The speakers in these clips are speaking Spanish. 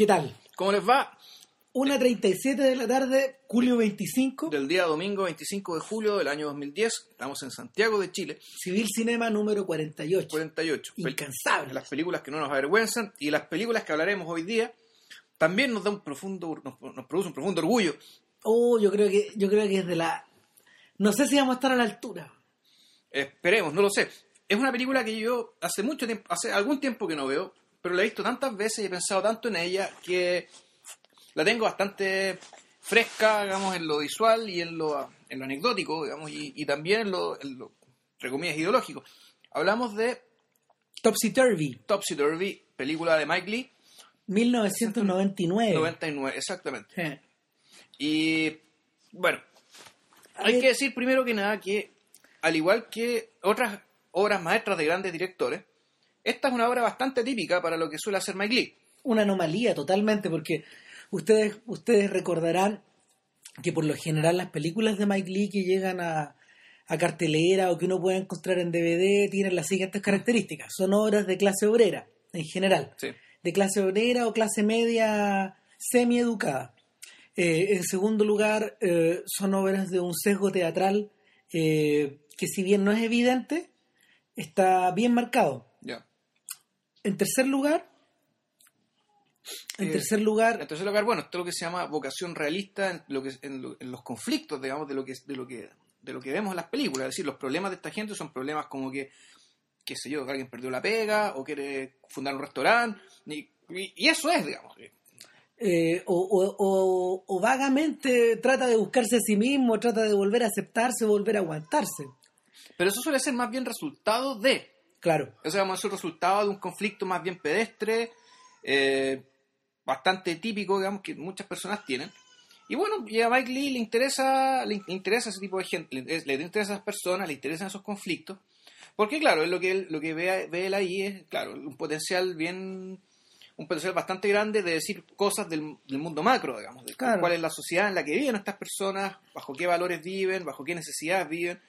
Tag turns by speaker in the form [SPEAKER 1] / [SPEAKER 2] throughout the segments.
[SPEAKER 1] ¿Qué tal?
[SPEAKER 2] ¿Cómo les va?
[SPEAKER 1] 1.37 de la tarde, julio 25,
[SPEAKER 2] Del día domingo 25 de julio del año 2010. Estamos en Santiago de Chile,
[SPEAKER 1] Civil Cinema número 48.
[SPEAKER 2] 48. Pel-
[SPEAKER 1] Incansable.
[SPEAKER 2] Las películas que no nos avergüenzan y las películas que hablaremos hoy día también nos da un profundo, nos, nos produce un profundo orgullo.
[SPEAKER 1] Oh, yo creo que yo creo que es de la no sé si vamos a estar a la altura.
[SPEAKER 2] Esperemos, no lo sé. Es una película que yo hace mucho tiempo, hace algún tiempo que no veo, pero la he visto tantas veces y he pensado tanto en ella que la tengo bastante fresca, digamos, en lo visual y en lo, en lo anecdótico, digamos, y, y también en lo, en lo, entre comillas, ideológico. Hablamos de
[SPEAKER 1] Topsy Turvy,
[SPEAKER 2] Topsy Turvy, película de Mike Lee,
[SPEAKER 1] 1999.
[SPEAKER 2] 99, exactamente.
[SPEAKER 1] Eh,
[SPEAKER 2] Y bueno, hay
[SPEAKER 1] ver.
[SPEAKER 2] que decir primero que nada que, al igual que otras obras maestras de grandes directores, esta es una obra bastante típica para lo que suele hacer Mike Lee.
[SPEAKER 1] Una anomalía totalmente porque ustedes ustedes recordarán que por lo general las películas de Mike Lee que llegan a, a cartelera o que uno puede encontrar en DVD tienen las siguientes características. Son obras de clase obrera, en general.
[SPEAKER 2] Sí.
[SPEAKER 1] de clase obrera o clase media semieducada. Eh, en segundo lugar, eh, son obras de un sesgo teatral eh, que si bien no es evidente, está bien marcado. En tercer lugar, en
[SPEAKER 2] Eh,
[SPEAKER 1] tercer lugar,
[SPEAKER 2] En tercer lugar, bueno, esto es lo que se llama vocación realista en, lo que, en, lo- en los conflictos, digamos, de lo que de lo que de lo que vemos en las películas. Es decir, los problemas de esta gente son problemas como que, qué sé yo, que alguien perdió la pega o quiere fundar un restaurante. Y, y- y eso es, digamos.
[SPEAKER 1] eh, o, o- o- o vagamente trata de buscarse a sí mismo, trata de volver a aceptarse, volver a aguantarse.
[SPEAKER 2] Pero eso suele ser más bien resultado de.
[SPEAKER 1] Claro,
[SPEAKER 2] O sea, es el resultado de un conflicto más bien pedestre, eh, bastante típico, digamos, que muchas personas tienen. Y bueno, y a Mike Lee le interesa, le interesa ese tipo de gente, le, le interesa a esas personas, le interesan esos conflictos. Porque claro, es lo que él, lo que ve, ve él ahí es, claro, un potencial bien, un potencial bastante grande de decir cosas del, del mundo macro, digamos, de
[SPEAKER 1] Claro.
[SPEAKER 2] cuál es la sociedad en la que viven estas personas, bajo qué valores viven, bajo qué necesidades viven.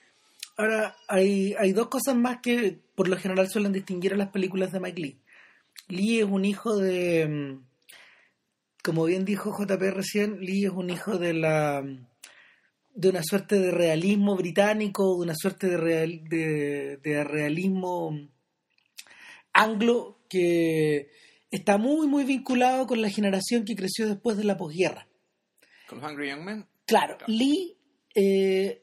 [SPEAKER 1] Ahora, hay, hay dos cosas más que por lo general suelen distinguir a las películas de Mike Lee. Lee es un hijo de, mm, como bien dijo JP recién, Lee es un hijo de la de una suerte de realismo británico, de una suerte de, real- de, de realismo anglo que está muy, muy vinculado con la generación que creció después de la posguerra.
[SPEAKER 2] Con los Hungry Young Men,
[SPEAKER 1] Claro,
[SPEAKER 2] Claro.
[SPEAKER 1] Lee eh,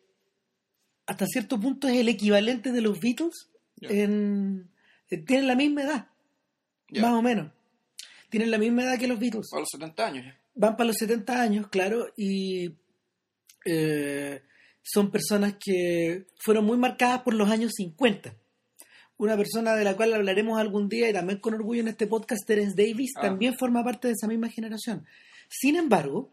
[SPEAKER 1] hasta cierto punto es el equivalente de los Beatles. En, eh, tienen la misma edad, más o menos. Tienen la misma edad que los Beatles.
[SPEAKER 2] a los 70 años.
[SPEAKER 1] Van para los 70 años, claro, y eh, son personas que fueron muy marcadas por los años 50. Una persona de la cual hablaremos algún día y también con orgullo en este podcast, Terence Davis,
[SPEAKER 2] Ah.
[SPEAKER 1] también forma parte de esa misma generación. Sin embargo,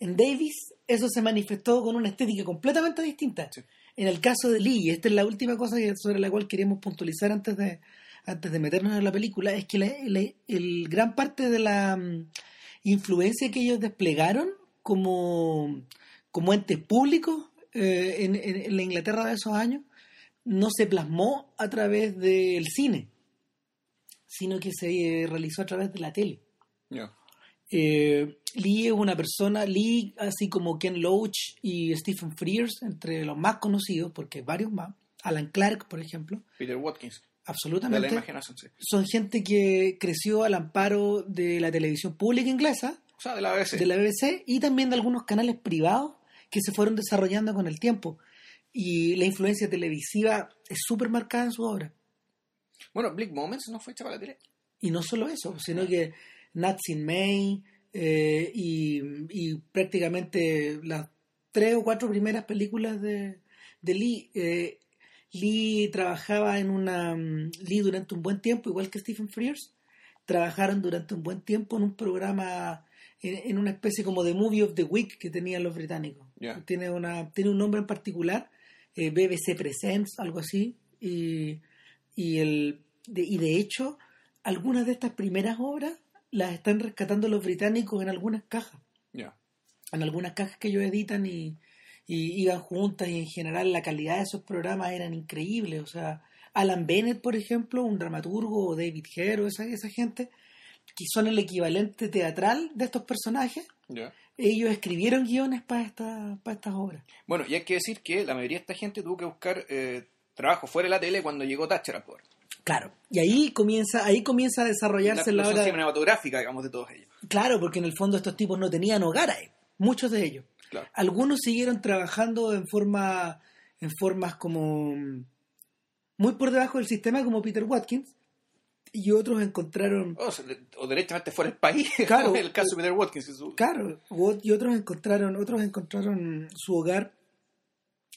[SPEAKER 1] en Davis eso se manifestó con una estética completamente distinta.
[SPEAKER 2] Sí.
[SPEAKER 1] En el caso de Lee, esta es la última cosa sobre la cual queremos puntualizar antes de, antes de meternos en la película, es que la- el gran parte de la mm, influencia que ellos desplegaron como, como entes públicos eh, en, la Inglaterra de esos años no se plasmó a través del cine, sino que se eh, realizó a través de la tele. Eh, Lee es una persona, Lee, así como Ken Loach y Stephen Frears, entre los más conocidos, porque hay varios más, Alan Clark, por ejemplo,
[SPEAKER 2] Peter Watkins, de la
[SPEAKER 1] absolutamente,
[SPEAKER 2] imaginación, sí.
[SPEAKER 1] son gente que creció al amparo de la televisión pública inglesa,
[SPEAKER 2] O sea, de la BBC.
[SPEAKER 1] de la BBC y también de algunos canales privados que se fueron desarrollando con el tiempo. Y la influencia televisiva es súper marcada en su obra.
[SPEAKER 2] Bueno, Bleak Moments no fue hecha para la tele.
[SPEAKER 1] Y no solo eso, sino que Nuts in May eh, y, y prácticamente las tres o cuatro primeras películas de, de Lee. eh, Lee trabajaba en una. mm, Lee durante un buen tiempo, igual que Stephen Frears, trabajaron durante un buen tiempo en un programa, en, en una especie como de Movie of the Week que tenían los británicos. Tiene, una, tiene un nombre en particular, eh, BBC Presents, algo así, y, y, el, de, y de hecho, algunas de estas primeras obras las están rescatando los británicos en algunas cajas, en algunas cajas que ellos editan y, y iban juntas y en general la calidad de esos programas eran increíbles, o sea, Alan Bennett, por ejemplo, un dramaturgo, o David Hare, o esa, esa gente, que son el equivalente teatral de estos personajes, ellos escribieron guiones para esta, para estas obras.
[SPEAKER 2] Bueno, y hay que decir que la mayoría de esta gente tuvo que buscar eh, trabajo fuera de la tele cuando llegó Thatcher al poder.
[SPEAKER 1] Claro. Y ahí comienza, ahí comienza a
[SPEAKER 2] La
[SPEAKER 1] desarrollarse la,
[SPEAKER 2] explosión
[SPEAKER 1] obra.
[SPEAKER 2] cinematográfica, digamos, de todos ellos.
[SPEAKER 1] Claro, porque en el fondo estos tipos no tenían hogar ahí, muchos de ellos.
[SPEAKER 2] Claro.
[SPEAKER 1] Algunos siguieron trabajando en forma, en formas como muy por debajo del sistema, como Peter Watkins, y otros encontraron,
[SPEAKER 2] O, derechamente fuera del país.
[SPEAKER 1] Claro.
[SPEAKER 2] el caso de Peter Watkins. su-
[SPEAKER 1] claro, y otros encontraron, otros encontraron su hogar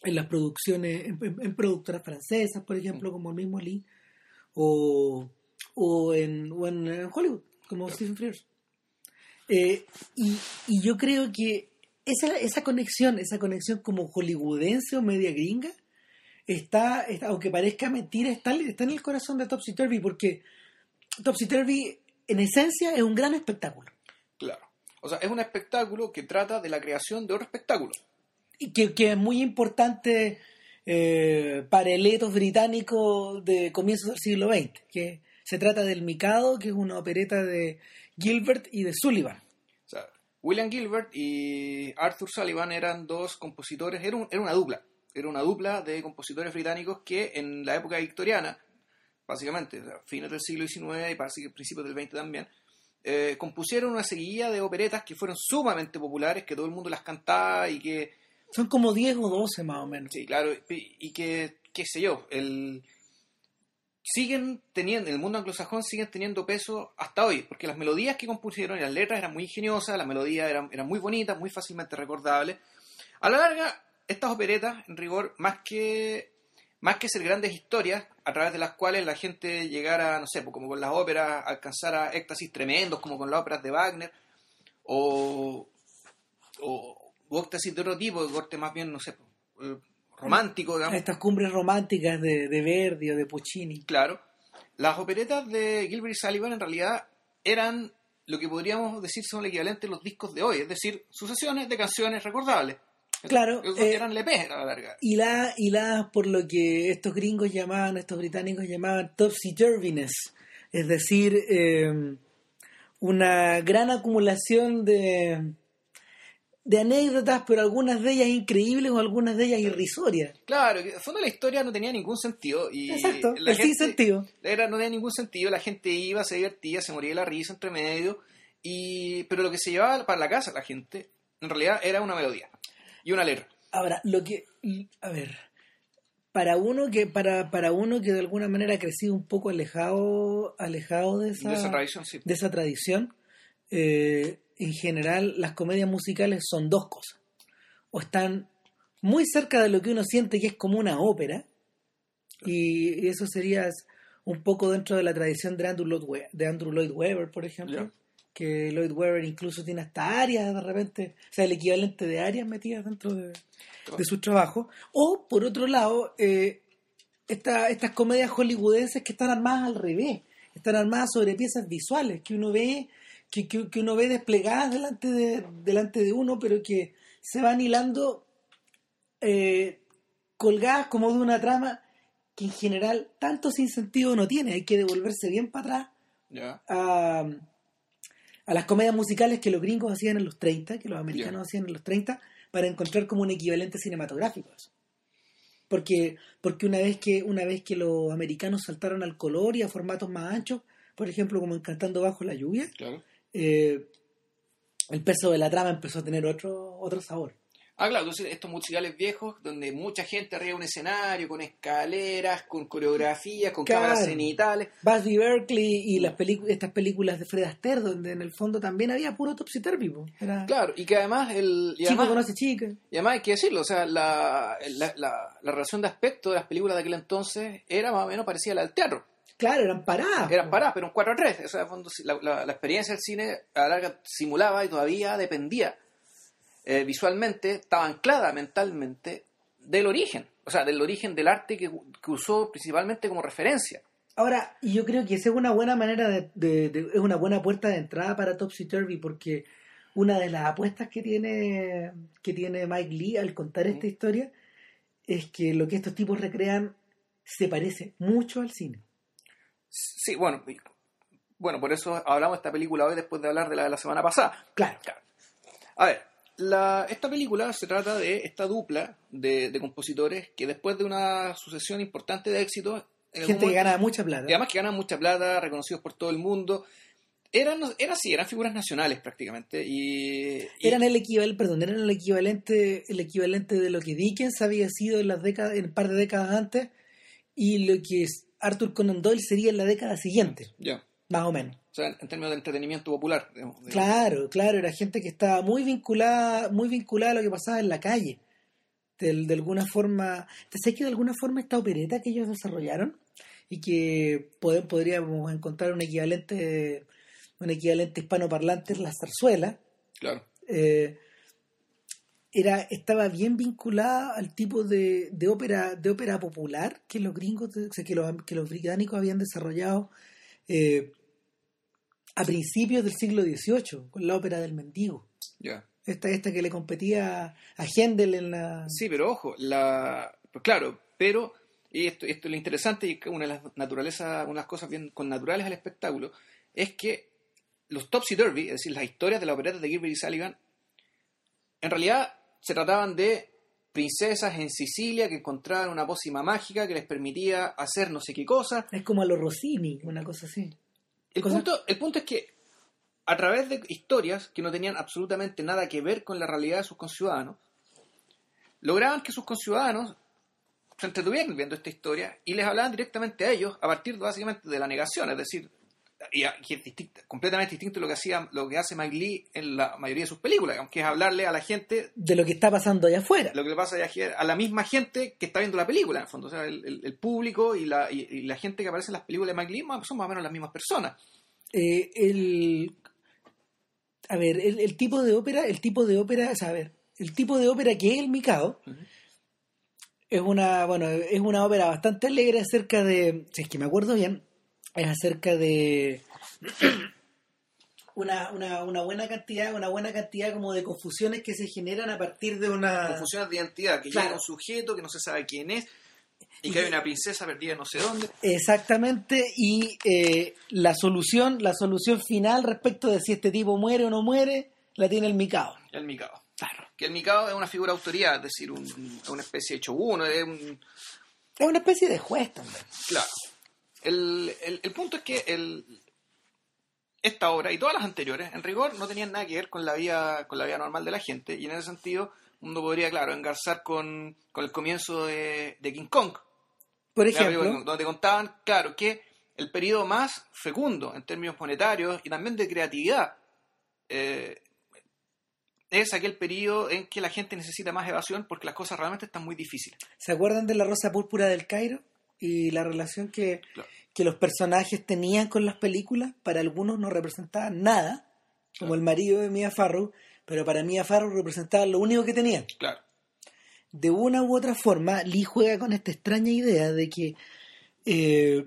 [SPEAKER 1] en las producciones, en, en- en productoras francesas, por ejemplo, como el mismo Lee, o, o, en, o en, en Hollywood, como Stephen Frears. Eh, y, y yo creo que esa, esa conexión, esa conexión como hollywoodense o media gringa, está, está- aunque parezca mentira, está, está en el corazón de Topsy Turvy, porque Topsy Turvy en esencia es un gran espectáculo.
[SPEAKER 2] Claro. O sea, es un espectáculo que trata de la creación de otro espectáculo.
[SPEAKER 1] y que, que es muy importante eh, para el etos británico de comienzos del siglo XX, que se trata del Mikado, que es una opereta de Gilbert y de Sullivan.
[SPEAKER 2] William Gilbert y Arthur Sullivan eran dos compositores, era, un- era una dupla, era una dupla de compositores británicos que en la época victoriana, básicamente, o fines del siglo XIX y principios del XX también, eh, compusieron una seguidilla de operetas que fueron sumamente populares, que todo el mundo las cantaba y que,
[SPEAKER 1] Son como 10 o 12 más o menos.
[SPEAKER 2] sí, claro, y, y que, qué sé yo, el, siguen teniendo, en el mundo anglosajón siguen teniendo peso hasta hoy, porque las melodías que compusieron y las letras eran muy ingeniosas, las melodías eran, eran muy bonitas, muy fácilmente recordables. A la larga, estas operetas, en rigor, más que, más que ser grandes historias, a través de las cuales la gente llegara, no sé, pues, como con las óperas, alcanzara éxtasis tremendos, como con las óperas de Wagner, o, o, o éxtasis de otro tipo, de corte más bien, no sé, eh, romántico, digamos.
[SPEAKER 1] Estas cumbres románticas de, de Verdi o de Puccini.
[SPEAKER 2] Claro. Las operetas de Gilbert y Sullivan en realidad eran lo que podríamos decir son el equivalente a los discos de hoy, es decir, sucesiones de canciones recordables.
[SPEAKER 1] Claro, eh,
[SPEAKER 2] eran LPs a la larga.
[SPEAKER 1] Hiladas hiladas por lo que estos gringos llamaban, estos británicos llamaban topsy-turviness, es decir, eh, una gran acumulación de, de anécdotas, pero algunas de ellas increíbles o algunas de ellas irrisorias.
[SPEAKER 2] Claro, que fondo la historia no tenía ningún sentido. Y
[SPEAKER 1] Exacto,
[SPEAKER 2] la
[SPEAKER 1] el sin sentido.
[SPEAKER 2] Era, no tenía ningún sentido, la gente iba, se divertía, se moría de la risa entre medio. Y, pero lo que se llevaba para la casa la gente, en realidad era una melodía y una letra.
[SPEAKER 1] Ahora, lo que, a ver, para uno que para, para uno que de alguna manera ha crecido un poco alejado alejado de esa,
[SPEAKER 2] De esa tradición, sí.
[SPEAKER 1] de esa tradición, eh, en general las comedias musicales son dos cosas. O están muy cerca de lo que uno siente que es como una ópera, y eso sería un poco dentro de la tradición de Andrew Lloyd Webber, de Andrew Lloyd Webber por ejemplo, que Lloyd Webber incluso tiene hasta áreas de repente, o sea, el equivalente de áreas metidas dentro de, de sus trabajos. O, por otro lado, eh, esta- estas comedias hollywoodenses que están armadas al revés, están armadas sobre piezas visuales que uno ve, que, que- que uno ve desplegadas delante de, delante de uno, pero que se van hilando eh, colgadas como de una trama que en general tanto sin sentido no tiene. Hay que devolverse bien para atrás a, a las comedias musicales que los gringos hacían en los 30, que los americanos hacían en los 30, para encontrar como un equivalente cinematográfico eso. Porque, porque una vez que una vez que los americanos saltaron al color y a formatos más anchos, por ejemplo, como en Cantando bajo la lluvia,
[SPEAKER 2] Claro.
[SPEAKER 1] Eh, el peso de la trama empezó a tener otro, otro sabor.
[SPEAKER 2] Ah, claro, entonces estos musicales viejos donde mucha gente arriba de un escenario, con escaleras, con coreografías, con
[SPEAKER 1] Claro.
[SPEAKER 2] cámaras cenitales.
[SPEAKER 1] Busby Berkeley y las estas películas de Fred Astaire, donde en el fondo también había puro topsy-turvy. po. Era
[SPEAKER 2] Claro, y que además el. Y
[SPEAKER 1] chico
[SPEAKER 2] además,
[SPEAKER 1] conoce chica.
[SPEAKER 2] y además hay que decirlo, o sea, la, la, la, la relación de aspecto de las películas de aquel entonces era más o menos parecida a la del teatro.
[SPEAKER 1] Claro, eran paradas.
[SPEAKER 2] Eran paradas, pero un 4 a 3. O sea, la, la- la experiencia del cine a la larga simulaba y todavía dependía eh, visualmente, estaba anclada mentalmente del origen. O sea, del origen del arte que, que usó principalmente como referencia.
[SPEAKER 1] Ahora, yo creo que esa es una buena manera de, de- de- es una buena puerta de entrada para Topsy Turvy, porque una de las apuestas que tiene, que tiene Mike Lee al contar esta historia es que lo que estos tipos recrean se parece mucho al cine.
[SPEAKER 2] Sí, bueno, bueno, por eso hablamos de esta película hoy después de hablar de la de la semana pasada.
[SPEAKER 1] Claro.
[SPEAKER 2] A ver, la, esta película se trata de esta dupla de, de compositores que después de una sucesión importante de éxitos...
[SPEAKER 1] Gente que gana mucha plata.
[SPEAKER 2] y además que ganan mucha plata, reconocidos por todo el mundo. Eran, eran así, eran figuras nacionales prácticamente. Y, y-
[SPEAKER 1] eran el equivalente, perdón, eran el equivalente, el equivalente de lo que Dickens había sido en las décadas, en un par de décadas antes, y lo que es Arthur Conan Doyle sería en la década siguiente,
[SPEAKER 2] ya,
[SPEAKER 1] más o menos.
[SPEAKER 2] o sea, en términos de entretenimiento popular. digamos, de-
[SPEAKER 1] Claro, claro, era gente que estaba muy vinculada, muy vinculada a lo que pasaba en la calle. De, de alguna forma, ¿te sé que de alguna forma esta opereta que ellos desarrollaron y que pod- podríamos encontrar un equivalente, un equivalente hispanoparlante en la zarzuela,
[SPEAKER 2] Claro,
[SPEAKER 1] eh, era, estaba bien vinculada al tipo de, de ópera, de ópera popular que los gringos, o sea, que los, que los británicos habían desarrollado eh, a principios del siglo XVIII, con la ópera del mendigo. Esta, esta que le competía a Händel en la...
[SPEAKER 2] Sí, pero ojo, la, pues claro, pero y esto, esto es lo interesante y una de las naturalezas, una de las cosas bien con naturales al espectáculo es que los Topsy Turvy, es decir, las historias de la opereta de Gilbert y Sullivan, en realidad se trataban de princesas en Sicilia que encontraban una pócima mágica que les permitía hacer no sé qué cosa.
[SPEAKER 1] Es como a los Rossini, una cosa así.
[SPEAKER 2] El
[SPEAKER 1] Cosa-
[SPEAKER 2] punto, el punto es que a través de historias que no tenían absolutamente nada que ver con la realidad de sus conciudadanos, lograban que sus conciudadanos se entretuvieran viendo esta historia y les hablaban directamente a ellos a partir básicamente de la negación, es decir, y es distinta- completamente distinto a lo que hacía lo que hace Mike Lee en la mayoría de sus películas, aunque es hablarle a la gente
[SPEAKER 1] De lo que está pasando allá afuera.
[SPEAKER 2] lo que le pasa a la misma gente que está viendo la película, en el fondo. O sea, el, el- el público y la, y, y la gente que aparece en las películas de Mike Lee son más o menos las mismas personas.
[SPEAKER 1] Eh, el a ver el, el tipo de ópera el tipo de ópera o sea, a ver el tipo de ópera que es el Mikado es una bueno es una ópera bastante alegre acerca de si es que me acuerdo bien es acerca de una, una, una buena cantidad una buena cantidad como de confusiones que se generan a partir de una
[SPEAKER 2] confusiones de identidad, que
[SPEAKER 1] Claro.
[SPEAKER 2] llega un sujeto que no se sabe quién es y que hay una princesa perdida no sé dónde.
[SPEAKER 1] Exactamente, y eh, la solución, la solución final respecto de si este tipo muere o no muere, la tiene el Mikado.
[SPEAKER 2] El Mikado. Que el Mikado es una figura de autoridad, es decir, un- es una especie de shogun, es un...
[SPEAKER 1] Es una especie de juez también.
[SPEAKER 2] Claro. El, el- el punto es que el, esta obra y todas las anteriores, en rigor, no tenían nada que ver con la vida, con la vida normal de la gente, y en ese sentido uno podría, claro, engarzar con, con el comienzo de, de King Kong,
[SPEAKER 1] Por
[SPEAKER 2] película
[SPEAKER 1] ejemplo,
[SPEAKER 2] donde contaban, claro, que el periodo más fecundo en términos monetarios y también de creatividad eh, es aquel periodo en que la gente necesita más evasión porque las cosas realmente están muy difíciles.
[SPEAKER 1] ¿se acuerdan de la Rosa Púrpura del Cairo? Y la relación que,
[SPEAKER 2] Claro.
[SPEAKER 1] que los personajes tenían con las películas, para algunos no representaban nada, como
[SPEAKER 2] Claro.
[SPEAKER 1] el marido de Mia Farrow, pero para Mia Farrow representaba lo único que tenían.
[SPEAKER 2] Claro,
[SPEAKER 1] de una u otra forma, Lee juega con esta extraña idea de que eh,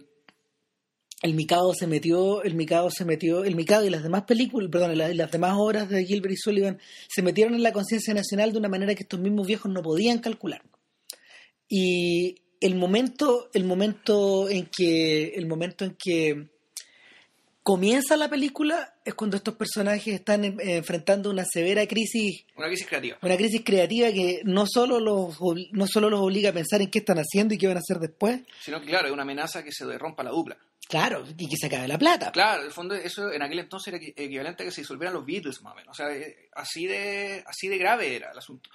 [SPEAKER 1] el Mikado se metió, el Mikado se metió, el Mikado y las demás películas, perdón, las, las demás obras de Gilbert y Sullivan se metieron en la conciencia nacional de una manera que estos mismos viejos no podían calcular. Y el momento, el momento en que, el momento en que comienza la película es cuando estos personajes están eh, enfrentando una severa crisis
[SPEAKER 2] una crisis creativa.
[SPEAKER 1] una crisis creativa que no solo los no solo los obliga a pensar en qué están haciendo y qué van a hacer después,
[SPEAKER 2] Sino que, claro, es una amenaza que se rompa la dupla.
[SPEAKER 1] claro, y que se acabe la plata.
[SPEAKER 2] Claro, en el fondo eso en aquel entonces era equi- equivalente a que se disolvieran los Beatles más o menos. O sea, eh, así de, así de grave era el asunto.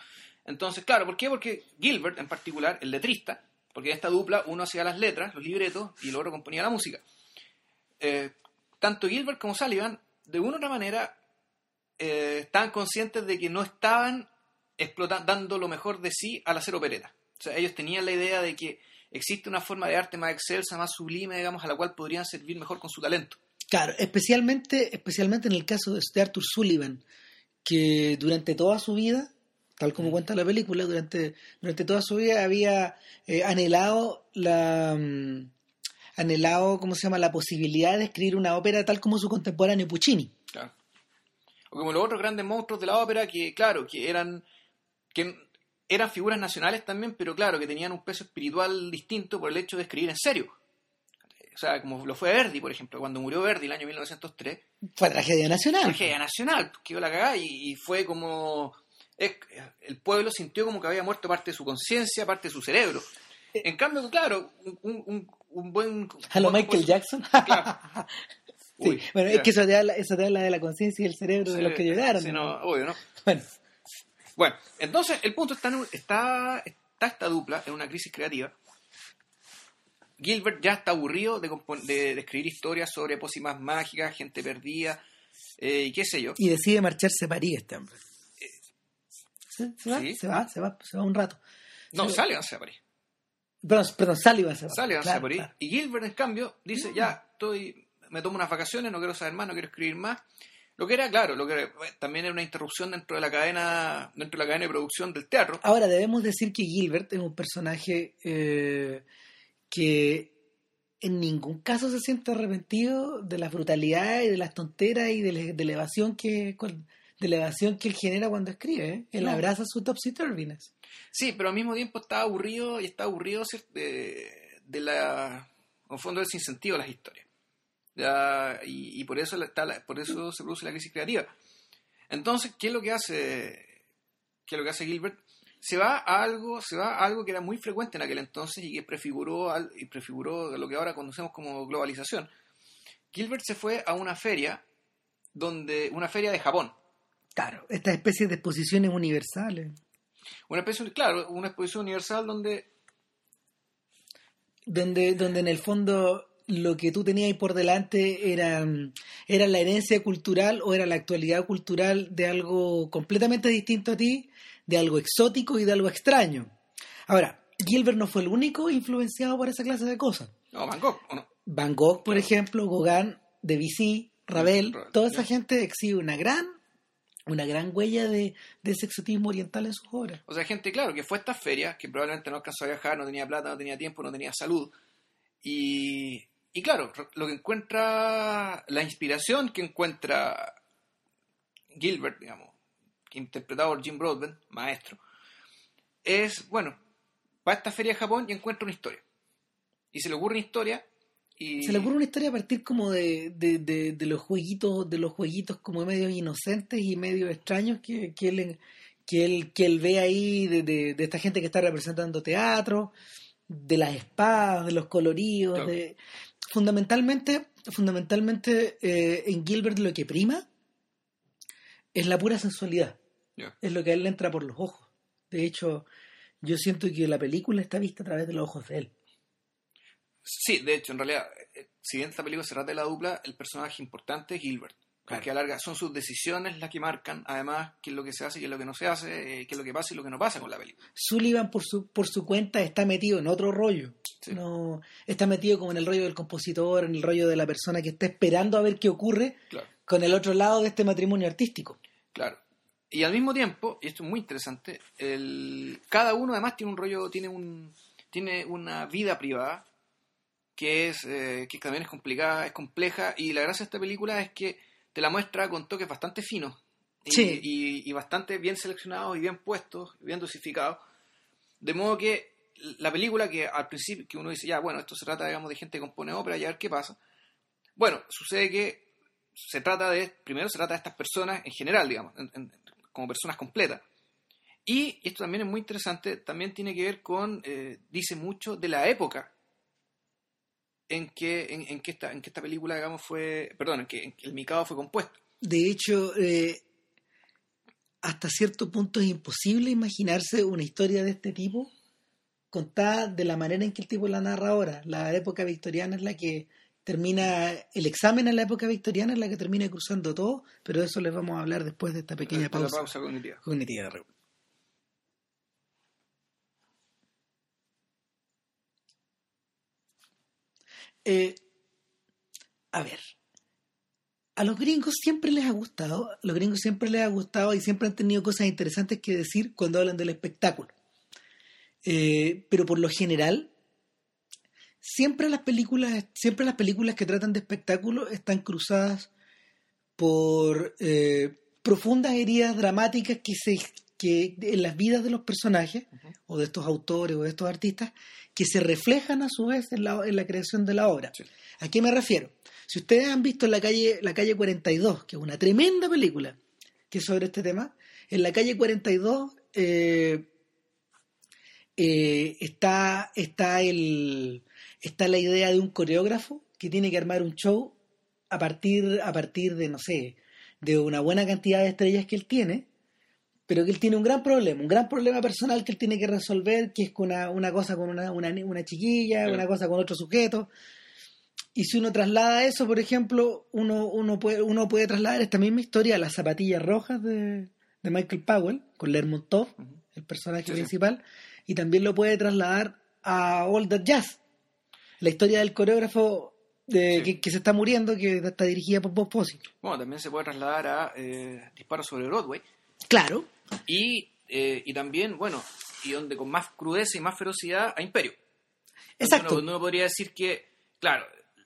[SPEAKER 2] Entonces, claro, ¿por qué? Porque Gilbert en particular, el letrista, porque en esta dupla uno hacía las letras, los libretos, y el otro componía la música. Eh, tanto Gilbert como Sullivan, de una u otra manera, eh, estaban conscientes de que no estaban dando lo mejor de sí al hacer opereta. O sea, ellos tenían la idea de que existe una forma de arte más excelsa, más sublime, digamos, a la cual podrían servir mejor con su talento.
[SPEAKER 1] Claro, especialmente, especialmente en el caso de de Arthur Sullivan, que durante toda su vida, tal como cuenta la película, durante, durante toda su vida había eh, anhelado la mm, anhelado, ¿cómo se llama?, la posibilidad de escribir una ópera tal como su contemporáneo Puccini.
[SPEAKER 2] Claro. O como los otros grandes monstruos de la ópera que, claro, que eran, que eran figuras nacionales también, pero claro, que tenían un peso espiritual distinto por el hecho de escribir en serio. o sea, como lo fue Verdi, por ejemplo, cuando murió Verdi el año 1903.
[SPEAKER 1] Fue tragedia nacional.
[SPEAKER 2] Tragedia nacional, quedó la cagada y, y fue como... es- el pueblo sintió como que había muerto parte de su conciencia, parte de su cerebro. En cambio, claro, un, un, un- un buen...
[SPEAKER 1] A lo Michael Jackson.
[SPEAKER 2] Claro.
[SPEAKER 1] Sí, bueno, es que eso te habla, eso te habla de la conciencia y el cerebro de los que lloraron.
[SPEAKER 2] Sí, no, obvio, ¿no?
[SPEAKER 1] Bueno,
[SPEAKER 2] Bueno, entonces el punto está, en un- está, está esta dupla en una crisis creativa. Gilbert ya está aburrido de, de- de escribir historias sobre pócimas mágicas, gente perdida eh, y qué sé yo.
[SPEAKER 1] y decide marcharse a París este hombre. Se, se va,
[SPEAKER 2] Sí.
[SPEAKER 1] se va, se va, se va un rato.
[SPEAKER 2] No,
[SPEAKER 1] Sí.
[SPEAKER 2] sale hacia París.
[SPEAKER 1] Perdón, perdón Sullivan se va.
[SPEAKER 2] Hacia
[SPEAKER 1] Claro,
[SPEAKER 2] París.
[SPEAKER 1] claro.
[SPEAKER 2] Y Gilbert, en cambio, dice, ya, estoy, me tomo unas vacaciones, no quiero saber más, no quiero escribir más. Lo que era, claro, lo que era- también era una interrupción dentro de la cadena, dentro de la cadena de producción del teatro.
[SPEAKER 1] Ahora, debemos decir que Gilbert es un personaje eh, que en ningún caso se siente arrepentido de las brutalidades y de las tonteras y de la, de la evasión que de la evasión que él genera cuando escribe. ¿eh? Él
[SPEAKER 2] No.
[SPEAKER 1] abraza su topsy turviness.
[SPEAKER 2] Sí, pero al mismo tiempo está aburrido y está aburrido de, de la, en fondo del sinsentido de las historias. Ya, y, y por eso la- está la- por eso se produce la crisis creativa. Entonces, ¿qué es lo que hace qué es lo que hace Gilbert? Se va a algo, se va a algo que era muy frecuente en aquel entonces y que prefiguró al- y prefiguró lo que ahora conocemos como globalización. Gilbert se fue a una feria donde una feria de Japón.
[SPEAKER 1] Claro, estas especies de exposiciones universales.
[SPEAKER 2] Una especie, claro, una exposición universal donde
[SPEAKER 1] donde, donde en el fondo lo que tú tenías ahí por delante era, era la herencia cultural o era la actualidad cultural de algo completamente distinto a ti, de algo exótico y de algo extraño. Ahora, Gilbert no fue el único influenciado por esa clase de cosas.
[SPEAKER 2] no, Bangkok, ¿o no?
[SPEAKER 1] Van Gogh, por ejemplo, Gauguin, Debussy, Ravel,
[SPEAKER 2] Ravel,
[SPEAKER 1] toda esa gente exhibe una gran, una gran huella de, de ese oriental en sus obras.
[SPEAKER 2] O sea, gente, claro, que fue a estas ferias, que probablemente no alcanzó a viajar, no tenía plata, no tenía tiempo, no tenía salud. Y, y claro, lo que encuentra, la inspiración que encuentra Gilbert, digamos, interpretado por Jim Broadbent, maestro, es, bueno, va a esta feria de Japón y encuentra una historia. Y se le ocurre una historia y...
[SPEAKER 1] Se le ocurre una historia a partir como de, de, de, de los jueguitos, de los jueguitos como medio inocentes y medio extraños que, que él que él, que él ve ahí de, esta gente que está representando teatro, de las espadas, de los coloridos,
[SPEAKER 2] Claro.
[SPEAKER 1] de fundamentalmente, fundamentalmente eh, en Gilbert lo que prima es la pura sensualidad. Es lo que a él le entra por los ojos. De hecho, yo siento que la película está vista a través de los ojos de él.
[SPEAKER 2] Sí, de hecho, en realidad, eh, si bien esta película se trata de la dupla, el personaje importante es Gilbert. Porque a larga son sus decisiones las que marcan, además, qué es lo que se hace y qué es lo que no se hace, eh, qué es lo que pasa y lo que no pasa con la película.
[SPEAKER 1] Sullivan por su, por su cuenta está metido en otro rollo.
[SPEAKER 2] Sí.
[SPEAKER 1] No, está metido como en el rollo del compositor, en el rollo de la persona que está esperando a ver qué ocurre
[SPEAKER 2] Claro,
[SPEAKER 1] con el otro lado de este matrimonio artístico.
[SPEAKER 2] claro. Y al mismo tiempo, y esto es muy interesante, el, cada uno además tiene un rollo, tiene un tiene una vida privada que es eh, que también es complicada, es compleja, y la gracia de esta película es que te la muestra con toques bastante finos y,
[SPEAKER 1] Sí.
[SPEAKER 2] y- y bastante bien seleccionados y bien puestos, bien dosificados, de modo que la película que al principio que uno dice, ya, bueno, esto se trata, digamos, de gente que compone ópera y a ver qué pasa. Bueno, sucede que se trata de, primero se trata de estas personas en general, digamos, en- en- como personas completas. Y esto también es muy interesante, también tiene que ver con, eh, dice mucho de la época en que, en, en que, esta, en que esta película, digamos, fue, perdón, en que, en que el Mikado fue compuesto.
[SPEAKER 1] De hecho, eh, hasta cierto punto es imposible imaginarse una historia de este tipo contada de la manera en que el tipo la narra ahora. La época victoriana es la que termina, el examen en la época victoriana es la que termina cruzando todo, pero de eso les vamos a hablar después de esta pequeña pausa,
[SPEAKER 2] pausa cognitiva.
[SPEAKER 1] cognitiva Eh, a ver, a los gringos siempre les ha gustado, a los gringos siempre les ha gustado y siempre han tenido cosas interesantes que decir cuando hablan del espectáculo. Eh, pero por lo general, siempre las películas, siempre las películas que tratan de espectáculo están cruzadas por eh, profundas heridas dramáticas que se, que en las vidas de los personajes, o de estos autores o de estos artistas, que se reflejan a su vez en la, en la creación de la obra. ¿A qué me refiero? Si ustedes han visto la calle, la calle 42, que es una tremenda película que es sobre este tema, en la calle 42 eh, eh, está, está, el, está la idea de un coreógrafo que tiene que armar un show a partir, a partir de, no sé, de una buena cantidad de estrellas que él tiene, pero que él tiene un gran problema, un gran problema personal que él tiene que resolver, que es con una, cosa con una, una, chiquilla, una cosa con otro sujeto. Y si uno traslada eso, por ejemplo, uno, uno, puede, uno puede trasladar esta misma historia a las zapatillas rojas de, Michael Powell, con Lermontov, el personaje principal, y también lo puede trasladar a All That Jazz, la historia del coreógrafo de, que, se está muriendo, que está dirigida por Bob Fosse.
[SPEAKER 2] Bueno, también se puede trasladar a eh, Disparos sobre Broadway.
[SPEAKER 1] Claro.
[SPEAKER 2] Y, eh, y también, bueno, y donde con más crudeza y más ferocidad a Imperio.
[SPEAKER 1] Exacto.
[SPEAKER 2] Uno, podría decir que, claro,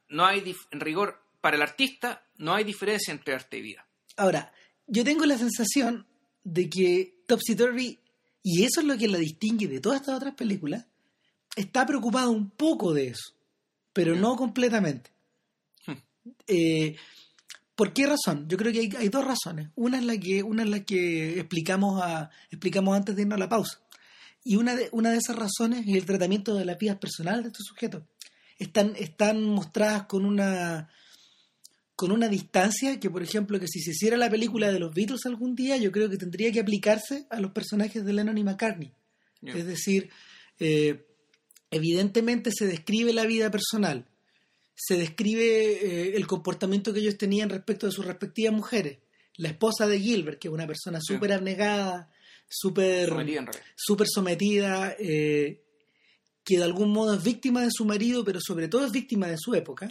[SPEAKER 2] no hay, en rigor, para el artista, no hay diferencia entre arte y vida.
[SPEAKER 1] Ahora, yo tengo la sensación de que Topsy Turvy, y eso es lo que la distingue de todas estas otras películas, está preocupado un poco de eso pero no completamente. Hmm. Eh, ¿Por qué razón? Yo creo que hay, dos razones. Una es la que, una es la que explicamos, a, explicamos antes de irnos a la pausa. Y una de, una de esas razones es el tratamiento de las vidas personales de estos sujetos. Están, están mostradas con una, con una distancia que, por ejemplo, que si se hiciera la película de los Beatles algún día, yo creo que tendría que aplicarse a los personajes de Lennon y McCartney. Es decir, eh, evidentemente se describe la vida personal, se describe eh, el comportamiento que ellos tenían respecto de sus respectivas mujeres. La esposa de Gilbert, que es una persona súper abnegada, súper sometida, super sometida eh, que de algún modo es víctima de su marido, pero sobre todo es víctima de su época.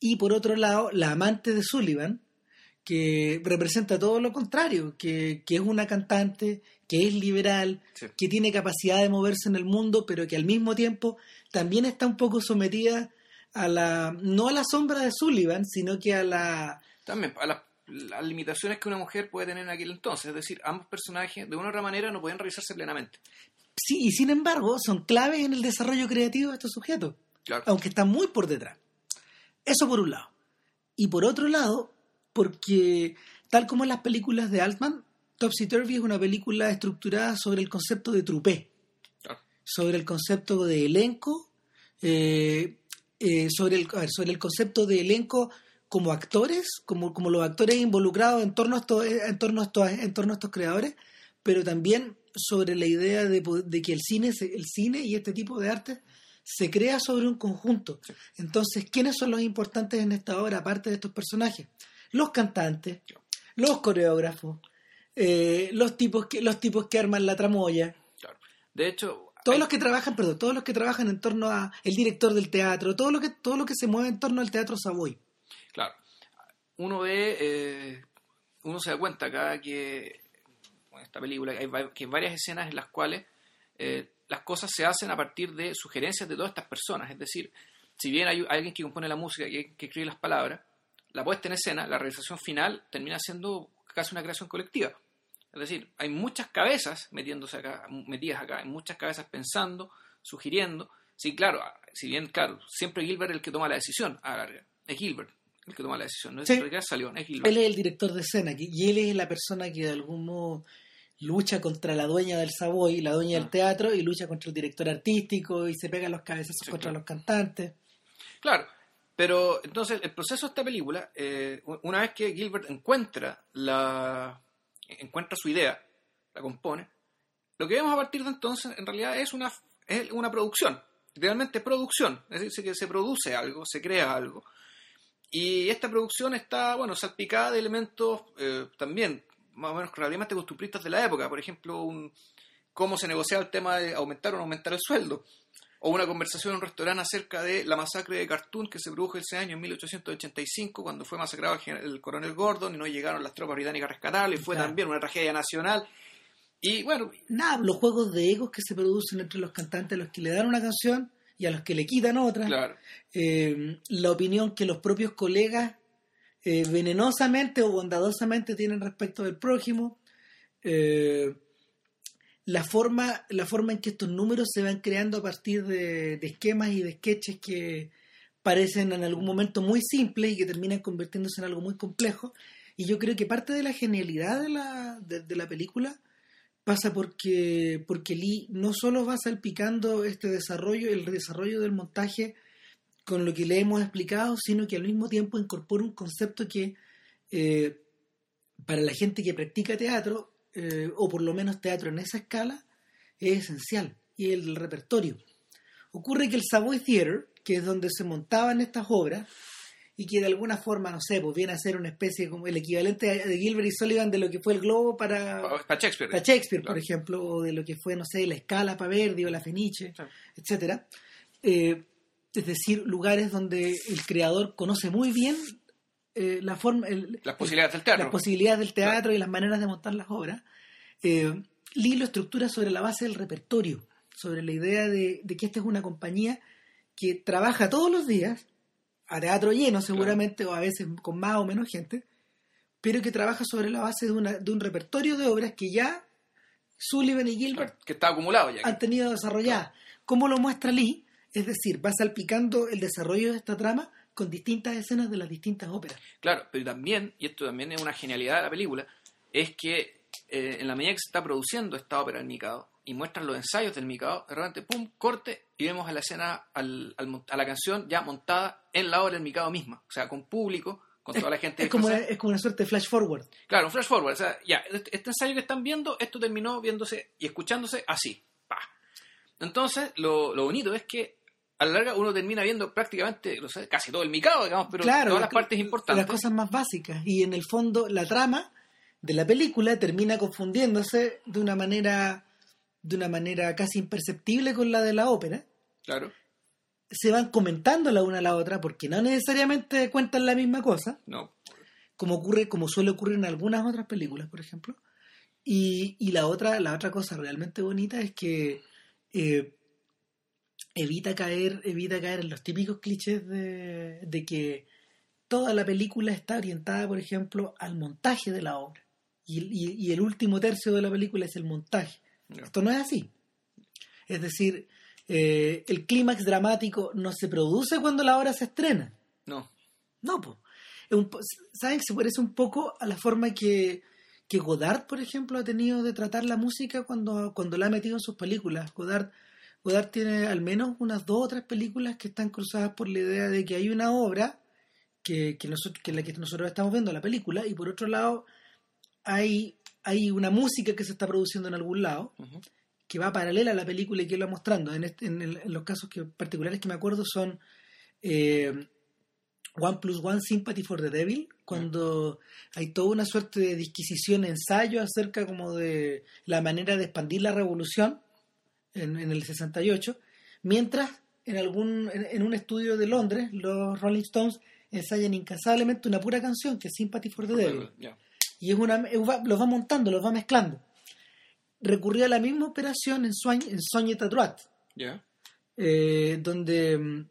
[SPEAKER 1] Y por otro lado, la amante de Sullivan, que representa todo lo contrario, que, que, es una cantante, que es liberal, que tiene capacidad de moverse en el mundo, pero que al mismo tiempo también está un poco sometida a la, no a la sombra de Sullivan, sino que a la...
[SPEAKER 2] También a las, limitaciones que una mujer puede tener en aquel entonces, es decir, ambos personajes de una u otra manera no pueden realizarse plenamente.
[SPEAKER 1] Sí, y sin embargo son claves en el desarrollo creativo de estos sujetos, aunque están muy por detrás. Eso por un lado. Y por otro lado, porque tal como en las películas de Altman, Topsy Turvy es una película estructurada sobre el concepto de trupé, sobre el concepto de elenco, eh, eh, sobre, el, sobre el concepto de elenco como actores, como, como los actores involucrados en torno, a estos, en, torno a estos, en torno a estos creadores, pero también sobre la idea de, de, que el cine, el cine y este tipo de arte se crea sobre un conjunto. Entonces, ¿quiénes son los importantes en esta obra, aparte de estos personajes? los cantantes, los coreógrafos, eh, los tipos que los tipos que arman la tramoya.
[SPEAKER 2] De hecho,
[SPEAKER 1] todos los que trabajan, perdón, todos los que trabajan en torno a el director del teatro, todo lo que todo lo que se mueve en torno al teatro Savoy.
[SPEAKER 2] Claro. Uno ve eh, uno se da cuenta acá que en esta película hay, que hay varias escenas en las cuales eh, las cosas se hacen a partir de sugerencias de todas estas personas, es decir, si bien hay, alguien que compone la música, que, que escribe las palabras, la puesta en escena, la realización final, termina siendo casi una creación colectiva. Es decir, hay muchas cabezas metiéndose acá, metidas acá, hay muchas cabezas pensando, sugiriendo. Sí, claro, si bien, claro, siempre Gilbert es el que toma la decisión a la Es Gilbert el que toma la decisión, no es el que salió, es Gilbert.
[SPEAKER 1] Él es el director de escena y él es la persona que de algún modo lucha contra la dueña del Savoy, la dueña del ah. teatro, y lucha contra el director artístico y se pega los cabezazos contra los cantantes.
[SPEAKER 2] Claro, pero entonces el proceso de esta película, eh, una vez que Gilbert encuentra la encuentra su idea, la compone, lo que vemos a partir de entonces en realidad es una, es una producción, realmente producción, es decir, que se produce algo, se crea algo. Y esta producción está, bueno, salpicada de elementos eh, también, más o menos relativamente costumbristas de la época. Por ejemplo, un, cómo se negociaba el tema de aumentar o no aumentar el sueldo o una conversación en un restaurante acerca de la masacre de Khartoum que se produjo ese año en 1885 cuando fue masacrado el coronel Gordon y no llegaron las tropas británicas a rescatarlo y fue también una tragedia nacional. Y bueno...
[SPEAKER 1] Nada, los juegos de egos que se producen entre los cantantes, a los que le dan una canción y a los que le quitan otra.
[SPEAKER 2] Claro.
[SPEAKER 1] Eh, la opinión que los propios colegas eh, venenosamente o bondadosamente tienen respecto del prójimo. eh, la, forma, la forma en que estos números se van creando a partir de, de esquemas y de sketches que parecen en algún momento muy simples y que terminan convirtiéndose en algo muy complejo. Y yo creo que parte de la genialidad de la, de, de la película pasa porque, porque Lee no solo va salpicando este desarrollo, el desarrollo del montaje con lo que le hemos explicado, sino que al mismo tiempo incorpora un concepto que eh, para la gente que practica teatro, eh, o por lo menos teatro en esa escala, es esencial, y el repertorio. Ocurre que el Savoy Theatre, que es donde se montaban estas obras, y que de alguna forma, no sé, pues viene a ser una especie como el equivalente de Gilbert y Sullivan de lo que fue el globo para,
[SPEAKER 2] Para Shakespeare.
[SPEAKER 1] para Shakespeare, por ejemplo, o de lo que fue, no sé, la escala para Verdi o la Fenice, etcétera. Eh, es decir, lugares donde el creador conoce muy bien eh, la forma, el-
[SPEAKER 2] Las posibilidades del teatro.
[SPEAKER 1] las posibilidades del teatro y las maneras de montar las obras. Eh, Lee lo estructura sobre la base del repertorio, sobre la idea de, de que esta es una compañía que trabaja todos los días, a teatro lleno seguramente, o a veces con más o menos gente, pero que trabaja sobre la base de, una, de un repertorio de obras que ya Sullivan y Gilbert
[SPEAKER 2] Claro, que está acumulado ya.
[SPEAKER 1] han tenido desarrolladas. ¿Cómo lo muestra Lee? Es decir, va salpicando el desarrollo de esta trama con distintas escenas de las distintas óperas.
[SPEAKER 2] Claro, pero también, y esto también es una genialidad de la película, es que eh, en la medida que se está produciendo esta ópera del Mikado y muestran los ensayos del Mikado, de repente, pum, corte y vemos a la escena, al- al a la canción ya montada en la obra del Mikado misma, o sea, con público, con toda la gente.
[SPEAKER 1] Es como, es como una suerte de flash forward.
[SPEAKER 2] Claro, un flash forward, o sea, ya, este este ensayo que están viendo, esto terminó viéndose y escuchándose así, pa. Entonces, lo, lo bonito es que a la larga uno termina viendo prácticamente, no sé, casi todo el Mikado, digamos, pero
[SPEAKER 1] claro,
[SPEAKER 2] todas
[SPEAKER 1] la-
[SPEAKER 2] las partes importantes.
[SPEAKER 1] Las cosas más básicas. Y en el fondo, la trama de la película termina confundiéndose de una manera de una manera casi imperceptible con la de la ópera.
[SPEAKER 2] Claro,
[SPEAKER 1] Se van comentando la una a la otra porque no necesariamente cuentan la misma cosa.
[SPEAKER 2] no,
[SPEAKER 1] como ocurre, como suele ocurrir en algunas otras películas, por ejemplo. Y, y la otra, la otra cosa realmente bonita es que eh, evita caer, evita caer en los típicos clichés de, de que toda la película está orientada, por ejemplo, al montaje de la obra. Y, y- y el último tercio de la película es el montaje. Esto no es así. Es decir, eh, el clímax dramático no se produce cuando la obra se estrena.
[SPEAKER 2] no.
[SPEAKER 1] No, pues. ¿Saben? Se parece un poco a la forma que, que Godard, por ejemplo, ha tenido de tratar la música cuando, cuando la ha metido en sus películas. Godard, Godard tiene al menos unas dos o tres películas que están cruzadas por la idea de que hay una obra que, que, nosotros, que la que nosotros estamos viendo, la película, y por otro lado hay, hay una música que se está produciendo en algún lado que va paralela a la película y que lo va mostrando. En, este- en el- en los casos que, particulares que me acuerdo son eh, One Plus One Sympathy for the Devil, cuando hay toda una suerte de disquisición, ensayo acerca como de la manera de expandir la revolución en, en el 68, mientras en, algún, en, en un estudio de Londres los Rolling Stones ensayan incansablemente una pura canción que es Sympathy for the Devil y es una los va montando, los va mezclando. Recurrió a la misma operación en Soigne, en
[SPEAKER 2] Ya.
[SPEAKER 1] eh, donde,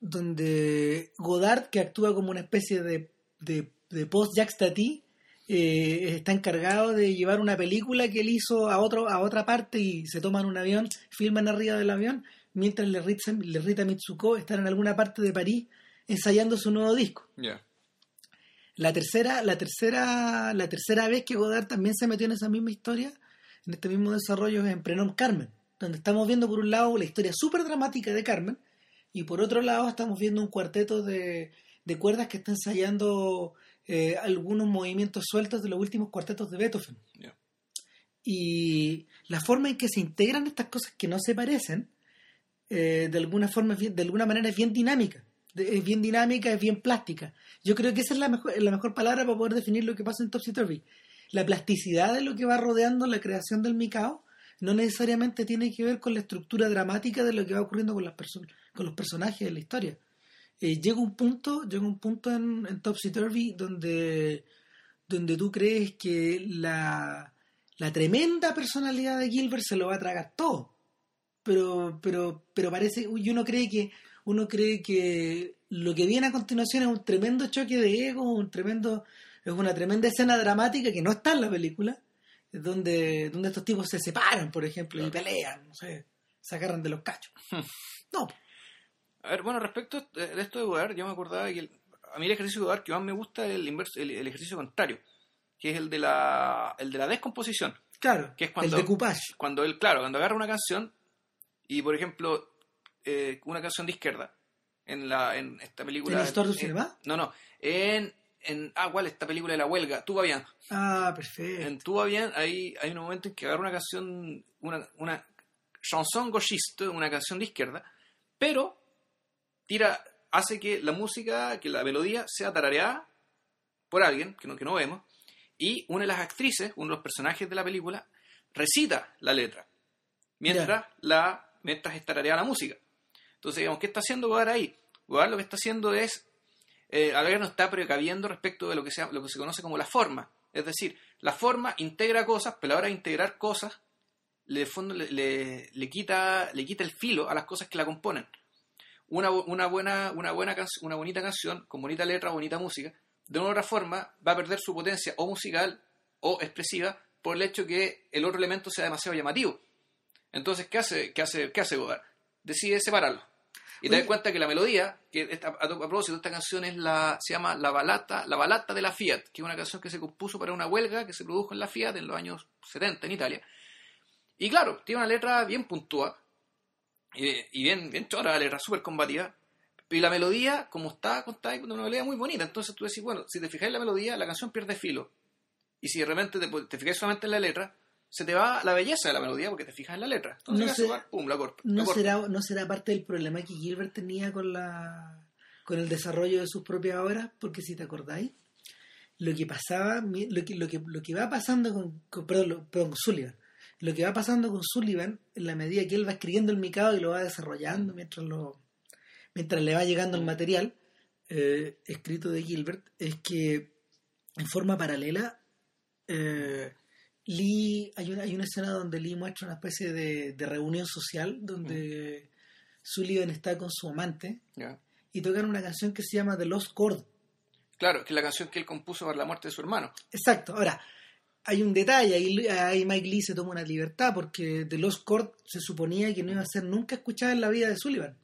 [SPEAKER 1] donde Godard, que actúa como una especie de, de, de post-Jacques Tati, eh, está encargado de llevar una película que él hizo a, otro, a otra parte y se toman un avión, filman arriba del avión, mientras le Rita, le Rita Mitsuko están en alguna parte de París ensayando su nuevo disco. La tercera, la tercera, la tercera vez que Godard también se metió en esa misma historia, en este mismo desarrollo es en Prenom Carmen, donde estamos viendo por un lado la historia súper dramática de Carmen y por otro lado estamos viendo un cuarteto de, de cuerdas que está ensayando eh, algunos movimientos sueltos de los últimos cuartetos de Beethoven.
[SPEAKER 2] Ya.
[SPEAKER 1] Y la forma en que se integran estas cosas que no se parecen, eh, de alguna forma, de alguna manera es bien dinámica. Es bien dinámica, es bien plástica. Yo creo que esa es la mejor, la mejor palabra para poder definir lo que pasa en Topsy Turvy. La plasticidad de lo que va rodeando la creación del Mikao no necesariamente tiene que ver con la estructura dramática de lo que va ocurriendo con, las perso- con los personajes de la historia. Eh, llega un punto, llega un punto en, en Topsy Turvy donde, donde tú crees que la, la tremenda personalidad de Gilbert se lo va a tragar todo. Pero, pero, pero parece, y uno cree que, uno cree que lo que viene a continuación es un tremendo choque de ego, un tremendo, es una tremenda escena dramática que no está en la película, donde, donde estos tipos se separan, por ejemplo, y pelean, no sé, se agarran de los cachos. no.
[SPEAKER 2] A ver, bueno, respecto de esto de Godard, yo me acordaba que el- a mí el ejercicio de Godard que más me gusta es el, inverso, el, el ejercicio contrario, que es el de la, el de la descomposición.
[SPEAKER 1] Claro,
[SPEAKER 2] Que es cuando-
[SPEAKER 1] el decoupage.
[SPEAKER 2] Cuando él, claro, cuando agarra una canción y, por ejemplo, eh, una canción de izquierda, en, la, en esta película...
[SPEAKER 1] ¿En Cinéma?
[SPEAKER 2] No, no, en, en... Ah, ¿cuál? Esta película de la huelga, Tú va bien.
[SPEAKER 1] Ah, perfecto.
[SPEAKER 2] En Tú va bien hay, hay un momento en que agarra una canción, una, una chanson gauchiste, una canción de izquierda, pero tira, hace que la música, que la melodía sea tarareada por alguien que no, que no vemos, y una de las actrices, uno de los personajes de la película, recita la letra, mientras, la, mientras es tarareada la música. Entonces, digamos, ¿qué está haciendo Godard ahí? Godard lo que está haciendo es, eh, a ver, no está precaviendo respecto de lo que, sea, lo que se conoce como la forma. Es decir, la forma integra cosas, pero a la hora de integrar cosas, le, de fondo, le, le- le quita, le quita el filo a las cosas que la componen. Una, una, buena, una, buena una bonita canción, con bonita letra, bonita música, de una u otra forma va a perder su potencia o musical o expresiva por el hecho que el otro elemento sea demasiado llamativo. Entonces, ¿qué hace, qué hace, qué hace Godard? Decide separarlo. Y te
[SPEAKER 1] Oye.
[SPEAKER 2] das cuenta que la melodía, que esta- a, a propósito, esta canción es la, se llama La Balata, la Balata de la Fiat, que es una canción que se compuso para una huelga que se produjo en la Fiat en los años 70 en Italia. Y claro, tiene una letra bien puntúa y, y bien, bien chora la letra, súper combativa. Y la melodía, como está contada, es una melodía muy bonita. Entonces tú decís, bueno, si te fijáis en la melodía, la canción pierde filo. Y si de repente te, te fijáis solamente en la letra, se te va la belleza de la melodía porque te fijas en la letra. Entonces,
[SPEAKER 1] No
[SPEAKER 2] ¿qué hace
[SPEAKER 1] sé-
[SPEAKER 2] Godard? pum, la corta.
[SPEAKER 1] ¿No será, ¿No será parte del problema que Gilbert tenía con la con el desarrollo de sus propias obras? Porque si te acordáis, lo que pasaba, lo que, lo que, lo que va pasando con, con- perdón, lo- perdón, con Sullivan, lo que va pasando con Sullivan en la medida que él va escribiendo el micado y lo va desarrollando mientras lo mientras le va llegando el material eh, escrito de Gilbert, es que en forma paralela eh, Lee, hay una, hay una escena donde Lee muestra una especie de, de reunión social donde Sullivan está con su amante y tocan una canción que se llama The Lost Chord.
[SPEAKER 2] Claro, que es la canción que él compuso para la muerte de su hermano.
[SPEAKER 1] Exacto. Ahora, hay un detalle, ahí, ahí Mike Lee se toma una libertad porque The Lost Chord se suponía que no iba a ser nunca escuchada en la vida de Sullivan.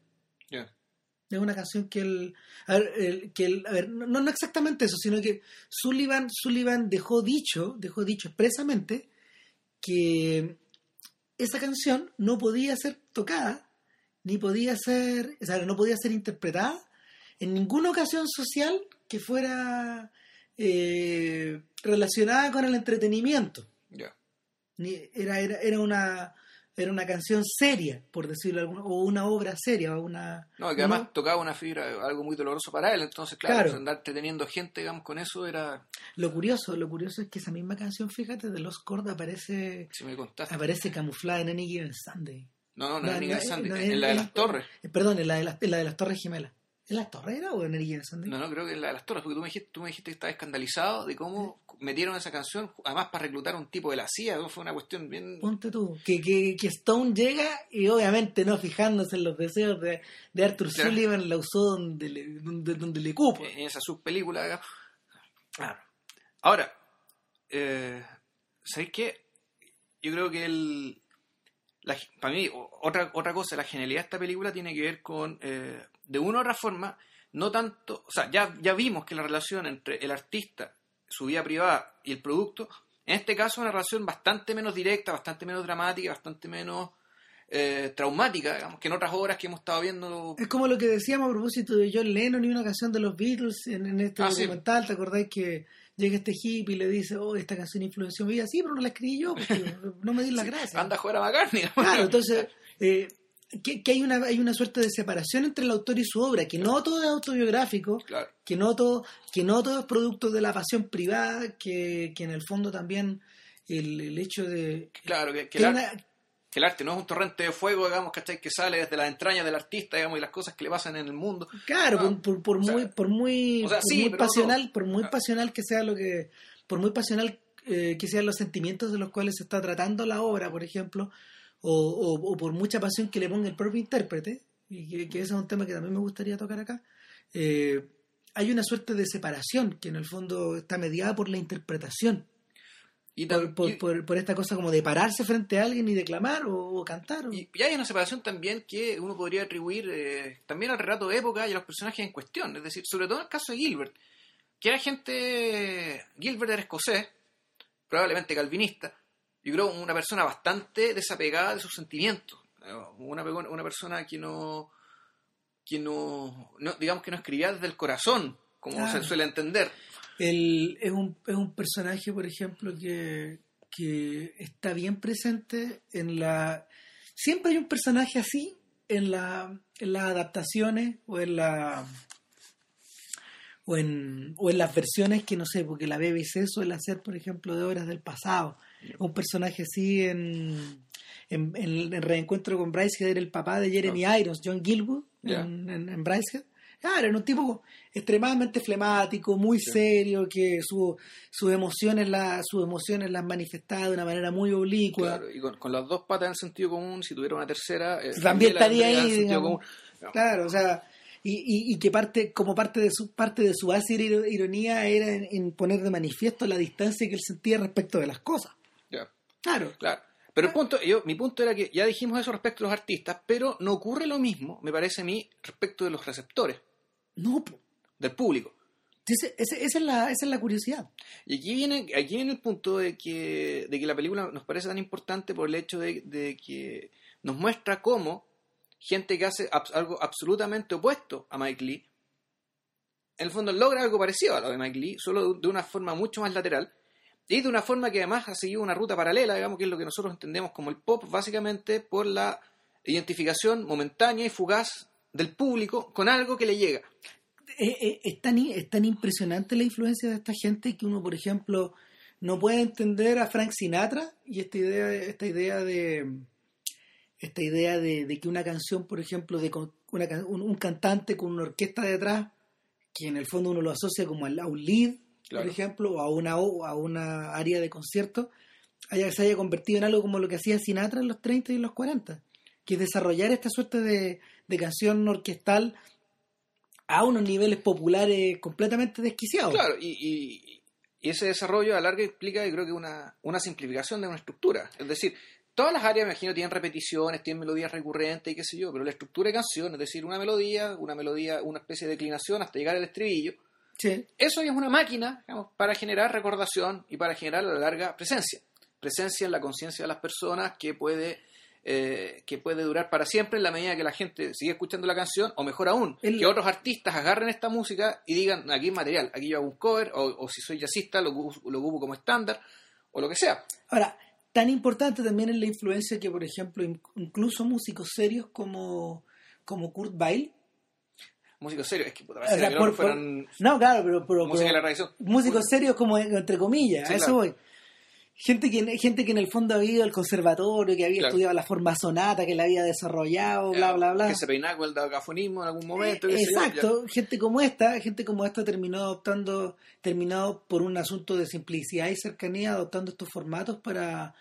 [SPEAKER 1] Es una canción que él, a ver, el- que él- a ver, no, no exactamente eso, sino que Sullivan, Sullivan dejó dicho, dejó dicho expresamente que esa canción no podía ser tocada, ni podía ser, o sea, no podía ser interpretada en ninguna ocasión social que fuera eh, relacionada con el entretenimiento. Ni- Era, era, era una era una canción seria, por decirlo de alguna, o una obra seria, o una
[SPEAKER 2] No, que además tocaba una fibra, algo muy doloroso para él. Entonces, claro,
[SPEAKER 1] Claro.
[SPEAKER 2] andarte teniendo gente, digamos, con eso era.
[SPEAKER 1] Lo curioso, lo curioso es que esa misma canción, fíjate, de Los Chord aparece,
[SPEAKER 2] Si me contaste.
[SPEAKER 1] aparece camuflada en Any Given Sunday.
[SPEAKER 2] No, no, no,
[SPEAKER 1] No,
[SPEAKER 2] Sandy,
[SPEAKER 1] no,
[SPEAKER 2] en
[SPEAKER 1] en-
[SPEAKER 2] la de
[SPEAKER 1] en-
[SPEAKER 2] las torres.
[SPEAKER 1] Eh, Perdón, en la de las, en la de las Torres Gemelas. ¿En las Torres era o en Given Sunday?
[SPEAKER 2] No, no, creo que en la las torres, porque tú me dijiste, tú me dijiste que estabas escandalizado de cómo metieron esa canción, además para reclutar a un tipo de la CIA, fue una cuestión bien...
[SPEAKER 1] Ponte tú, que, que, que Stone llega y obviamente no fijándose en los deseos de, de Arthur
[SPEAKER 2] Claro.
[SPEAKER 1] Sullivan, la usó donde le, donde, donde le cupo.
[SPEAKER 2] en esa subpelícula. Claro. Ahora, eh, ¿sabéis qué? Yo creo que el, la- para mí, otra, otra cosa, la genialidad de esta película tiene que ver con, eh, de una u otra forma, no tanto, o sea, ya, ya vimos que la relación entre el artista, su vida privada y el producto, en este caso es una relación bastante menos directa, bastante menos dramática, bastante menos eh, traumática, digamos, que en otras obras que hemos estado viendo.
[SPEAKER 1] Es como lo que decíamos a propósito de John Lennon y una canción de los Beatles en, en este
[SPEAKER 2] Ah, sí.
[SPEAKER 1] documental. ¿Te acordáis que llega este hippie y le dice, oh, esta canción influenció mi vida? Sí, pero no la escribí yo, porque no me di la gracia.
[SPEAKER 2] Anda a jugar a McCartney.
[SPEAKER 1] Claro, entonces, eh, que, que hay, una, hay una suerte de separación entre el autor y su obra, que no todo es autobiográfico,
[SPEAKER 2] Claro.
[SPEAKER 1] que no todo, que no todo es producto de la pasión privada, que, que en el fondo también el, el hecho de...
[SPEAKER 2] Claro, que, que
[SPEAKER 1] que
[SPEAKER 2] el,
[SPEAKER 1] hay
[SPEAKER 2] ar-
[SPEAKER 1] una-
[SPEAKER 2] que el arte no es un torrente de fuego, digamos, ¿cachai? Que sale desde las entrañas del artista, digamos, y las cosas que le pasan en el mundo.
[SPEAKER 1] Claro,
[SPEAKER 2] Ah,
[SPEAKER 1] por, por, por
[SPEAKER 2] o sea,
[SPEAKER 1] muy, por muy,
[SPEAKER 2] o sea,
[SPEAKER 1] por
[SPEAKER 2] sí,
[SPEAKER 1] muy
[SPEAKER 2] pero no
[SPEAKER 1] pasional, por muy
[SPEAKER 2] Ah.
[SPEAKER 1] pasional que sea lo que, por muy pasional eh, que sean los sentimientos de los cuales se está tratando la obra, por ejemplo, o, o- o por mucha pasión que le ponga el propio intérprete, y que, que ese es un tema que también me gustaría tocar acá, eh, hay una suerte de separación que en el fondo está mediada por la interpretación.
[SPEAKER 2] Y,
[SPEAKER 1] por, por,
[SPEAKER 2] y-
[SPEAKER 1] por- por esta cosa como de pararse frente a alguien y declamar o, o cantar. o-
[SPEAKER 2] y- y hay una separación también que uno podría atribuir eh, también al relato de época y a los personajes en cuestión. Es decir, sobre todo en el caso de Gilbert, que era gente. Gilbert era escocés, probablemente calvinista. Yo creo una persona bastante desapegada de sus sentimientos. Una, una persona que no. que no, no- digamos que no escribía desde el corazón, como
[SPEAKER 1] Claro.
[SPEAKER 2] se suele entender.
[SPEAKER 1] Él es un, es un personaje, por ejemplo, que, que está bien presente en la... Siempre hay un personaje así en, la, en las adaptaciones o en la... O en, o en las versiones que no sé, porque la BBC suele hacer, por ejemplo, de obras del pasado. Un personaje así en, en, en, en Reencuentro con Brycehead era el papá de Jeremy Irons, John Gilwood, en, en, en Brycehead. Claro, era un tipo extremadamente flemático, muy serio, que su- sus emociones la, sus emociones las manifestaba de una manera muy oblicua.
[SPEAKER 2] Claro, y con, con las dos patas en sentido común, si tuviera una tercera, eh,
[SPEAKER 1] También estaría
[SPEAKER 2] en
[SPEAKER 1] ahí, digamos.
[SPEAKER 2] común. No.
[SPEAKER 1] Claro, o sea, y, y, y que parte, como parte de su parte de su ácida iro- ironía era en, en poner de manifiesto la distancia que él sentía respecto de las cosas. Claro.
[SPEAKER 2] claro. Pero el punto, yo, mi punto era que ya dijimos eso respecto a los artistas, pero no ocurre lo mismo, me parece a mí, respecto de los receptores,
[SPEAKER 1] No,
[SPEAKER 2] del público.
[SPEAKER 1] Ese- ese- esa, es la, esa es la curiosidad.
[SPEAKER 2] Y aquí viene, aquí viene el punto de que, de que la película nos parece tan importante por el hecho de, de que nos muestra cómo gente que hace algo absolutamente opuesto a Mike Lee, en el fondo logra algo parecido a lo de Mike Lee, solo de, de una forma mucho más lateral, y de una forma que además ha seguido una ruta paralela, digamos que es lo que nosotros entendemos como el pop, básicamente por la identificación momentánea y fugaz del público con algo que le llega.
[SPEAKER 1] es, es- es tan, es tan impresionante la influencia de esta gente que uno, por ejemplo, no puede entender a Frank Sinatra y esta idea, esta idea de esta idea de, que una canción, por ejemplo, de un, un cantante con una orquesta detrás, que en el fondo uno lo asocia como a un lead,
[SPEAKER 2] Claro.
[SPEAKER 1] por ejemplo, o a una o a una área de concierto, haya, se haya convertido en algo como lo que hacía Sinatra en los 30 y en los 40, que es desarrollar esta suerte de, de canción orquestal a unos niveles populares completamente desquiciados.
[SPEAKER 2] Claro, y, y- y ese desarrollo a larga implica, yo creo que una, una simplificación de una estructura. Es decir, todas las áreas, me imagino, tienen repeticiones, tienen melodías recurrentes y qué sé yo, pero la estructura de canción, es decir, una melodía, una melodía, una especie de declinación hasta llegar al estribillo,
[SPEAKER 1] Sí.
[SPEAKER 2] eso es una máquina digamos, para generar recordación y para generar a la larga presencia. Presencia en la conciencia de las personas que puede, eh, que puede durar para siempre en la medida que la gente sigue escuchando la canción, o mejor aún,
[SPEAKER 1] El-
[SPEAKER 2] que otros artistas agarren esta música y digan, aquí hay material, aquí yo hago un cover, o, o si soy jazzista lo, lo ocupo como estándar, o lo que sea.
[SPEAKER 1] Ahora, tan importante también es la influencia que, por ejemplo, in- incluso músicos serios como, como Kurt Weill,
[SPEAKER 2] Músicos serios, es que puta,
[SPEAKER 1] o
[SPEAKER 2] parece
[SPEAKER 1] sea,
[SPEAKER 2] que
[SPEAKER 1] por-
[SPEAKER 2] no fueran
[SPEAKER 1] no, claro, pero, pero-
[SPEAKER 2] música de
[SPEAKER 1] pero-
[SPEAKER 2] la tradición.
[SPEAKER 1] músicos serios como entre comillas,
[SPEAKER 2] Sí,
[SPEAKER 1] a eso
[SPEAKER 2] claro.
[SPEAKER 1] voy. Gente que, gente que en el fondo había ido al conservatorio, que había
[SPEAKER 2] Claro.
[SPEAKER 1] estudiado la forma sonata, que la había desarrollado, bla, bla, bla.
[SPEAKER 2] Que se peinaba con el dacafonismo en algún momento. yo,
[SPEAKER 1] Exacto, gente como esta, gente como esta terminó adoptando, terminó por un asunto de simplicidad y cercanía, adoptando estos formatos para,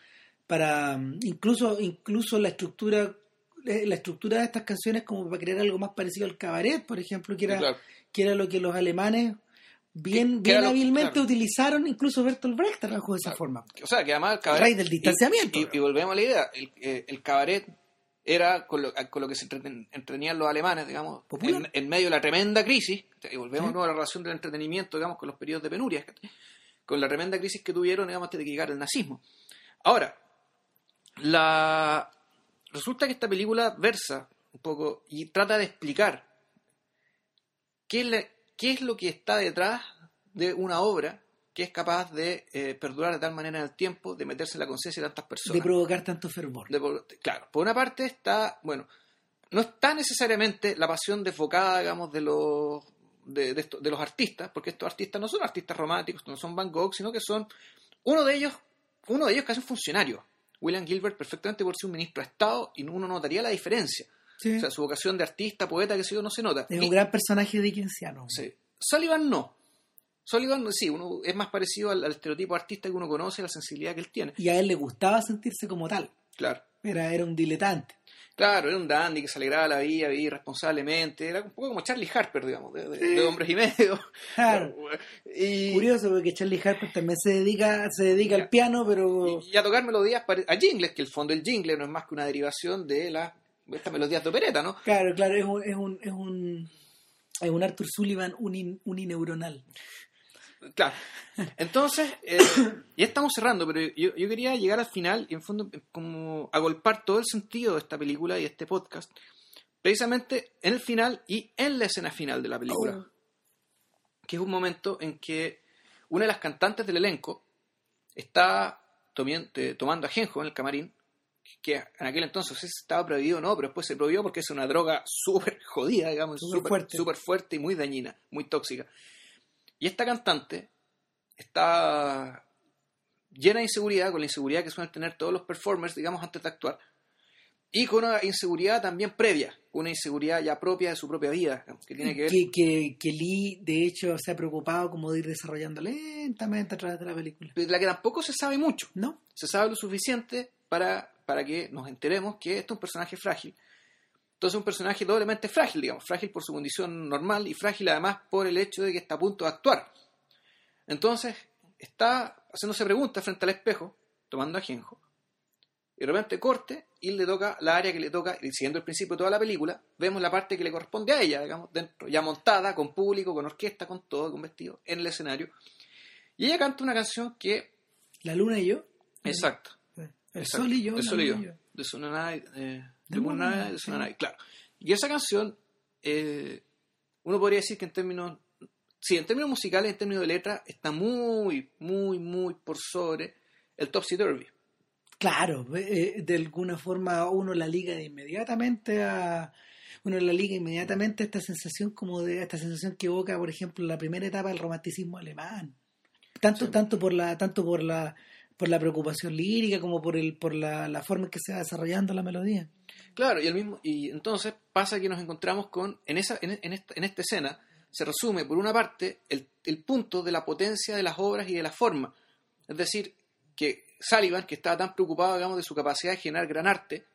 [SPEAKER 1] para mm, incluso, incluso la estructura, la estructura de estas canciones como para crear algo más parecido al cabaret, por ejemplo, que era,
[SPEAKER 2] Claro.
[SPEAKER 1] que era lo que los alemanes bien, bien hábilmente
[SPEAKER 2] claro.
[SPEAKER 1] utilizaron, incluso Bertolt Brecht trabajó de esa forma.
[SPEAKER 2] O sea, que además el cabaret...
[SPEAKER 1] rey del distanciamiento.
[SPEAKER 2] Y, y- y volvemos a la idea, el, eh, el cabaret era con lo, con lo que se entreten- entretenían los alemanes, digamos, en, en medio de la tremenda crisis, y volvemos
[SPEAKER 1] Sí.
[SPEAKER 2] a la relación del entretenimiento, digamos, con los periodos de penuria, con la tremenda crisis que tuvieron, digamos, antes de que llegara el nazismo. Ahora, la resulta que esta película versa un poco y trata de explicar qué es, la- qué es lo que está detrás de una obra que es capaz de eh, perdurar de tal manera en el tiempo, de meterse en la conciencia de tantas personas.
[SPEAKER 1] de provocar tanto fervor.
[SPEAKER 2] De claro, por una parte está, bueno, no está necesariamente la pasión desfocada, digamos, de los de, de esto- de los artistas, porque estos artistas no son artistas románticos, no son Van Gogh, sino que son uno de ellos, uno de ellos casi un funcionario. William Gilbert perfectamente por ser un ministro de Estado y uno notaría la diferencia.
[SPEAKER 1] Sí.
[SPEAKER 2] O sea, su vocación de artista, poeta, que sé yo, no se nota.
[SPEAKER 1] es
[SPEAKER 2] Y-
[SPEAKER 1] un gran personaje dickensiano.
[SPEAKER 2] Sí. Sullivan no. Sullivan sí, uno es más parecido al, al estereotipo artista que uno conoce, la sensibilidad que él tiene.
[SPEAKER 1] Y a él le gustaba sentirse como tal.
[SPEAKER 2] Claro.
[SPEAKER 1] Era, era un diletante.
[SPEAKER 2] Claro, era un dandy que se alegraba la vida, vivía responsablemente. Era un poco como Charlie Harper, digamos, de, de-
[SPEAKER 1] Sí.
[SPEAKER 2] de hombres y medio.
[SPEAKER 1] Claro.
[SPEAKER 2] Y,
[SPEAKER 1] Curioso porque Charlie Harper también se dedica, se dedica
[SPEAKER 2] Ya.
[SPEAKER 1] al piano, pero
[SPEAKER 2] y a tocar melodías pare- a jingles, que el fondo del jingle no es más que una derivación de las estas melodías de opereta, ¿no?
[SPEAKER 1] claro, claro, es un, es un, es un, es un Arthur Sullivan uni- unineuronal.
[SPEAKER 2] Claro. Entonces, eh, ya estamos cerrando, pero yo, yo quería llegar al final y en fondo como agolpar todo el sentido de esta película y este podcast, precisamente en el final y en la escena final de la película,
[SPEAKER 1] Oh.
[SPEAKER 2] que es un momento en que una de las cantantes del elenco está eh, tomando ajenjo en el camarín, que en aquel entonces estaba prohibido o no, pero después se prohibió porque es una droga súper jodida, digamos,
[SPEAKER 1] Súper fuerte.
[SPEAKER 2] súper fuerte y muy dañina, muy tóxica. Y esta cantante está llena de inseguridad, con la inseguridad que suelen tener todos los performers, digamos, antes de actuar, y con una inseguridad también previa, una inseguridad ya propia de su propia vida, que tiene que ver...
[SPEAKER 1] Que, que, que Lee, de hecho, se ha preocupado como de ir desarrollando lentamente a través de la película.
[SPEAKER 2] la que tampoco se sabe mucho.
[SPEAKER 1] ¿No?
[SPEAKER 2] Se sabe lo suficiente para, para que nos enteremos que este es un personaje frágil. Entonces un personaje doblemente frágil, digamos, frágil por su condición normal y frágil además por el hecho de que está a punto de actuar. Entonces está haciéndose preguntas frente al espejo, tomando ajenjo, y de repente corte y le toca la área que le toca, y siguiendo el principio de toda la película, vemos la parte que le corresponde a ella, digamos, dentro, ya montada, con público, con orquesta, con todo, con vestido, en el escenario. Y ella canta una canción que,
[SPEAKER 1] La luna y yo.
[SPEAKER 2] exacto,
[SPEAKER 1] El
[SPEAKER 2] Exacto.
[SPEAKER 1] sol y yo.
[SPEAKER 2] El sol y yo. De Sunanai, eh,
[SPEAKER 1] De sí.
[SPEAKER 2] Sunanai, claro. Y esa canción, eh, uno podría decir que en términos, sí, en términos musicales, en términos de letra, está muy, muy, muy por sobre el Topsy Turvy.
[SPEAKER 1] Claro, eh, de alguna forma uno la liga de inmediatamente a uno la liga inmediatamente a esta sensación como de esta sensación que evoca, por ejemplo, la primera etapa del romanticismo alemán. Tanto
[SPEAKER 2] Sí.
[SPEAKER 1] tanto por la tanto por la por la preocupación lírica como por el por la, la forma en que se va desarrollando la melodía.
[SPEAKER 2] Claro, y el mismo, y entonces pasa que nos encontramos con, en esa, en, en esta, en esta escena, se resume por una parte el, el punto de la potencia de las obras y de la forma. Es decir, que Sullivan, que estaba tan preocupado, digamos, de su capacidad de generar gran arte,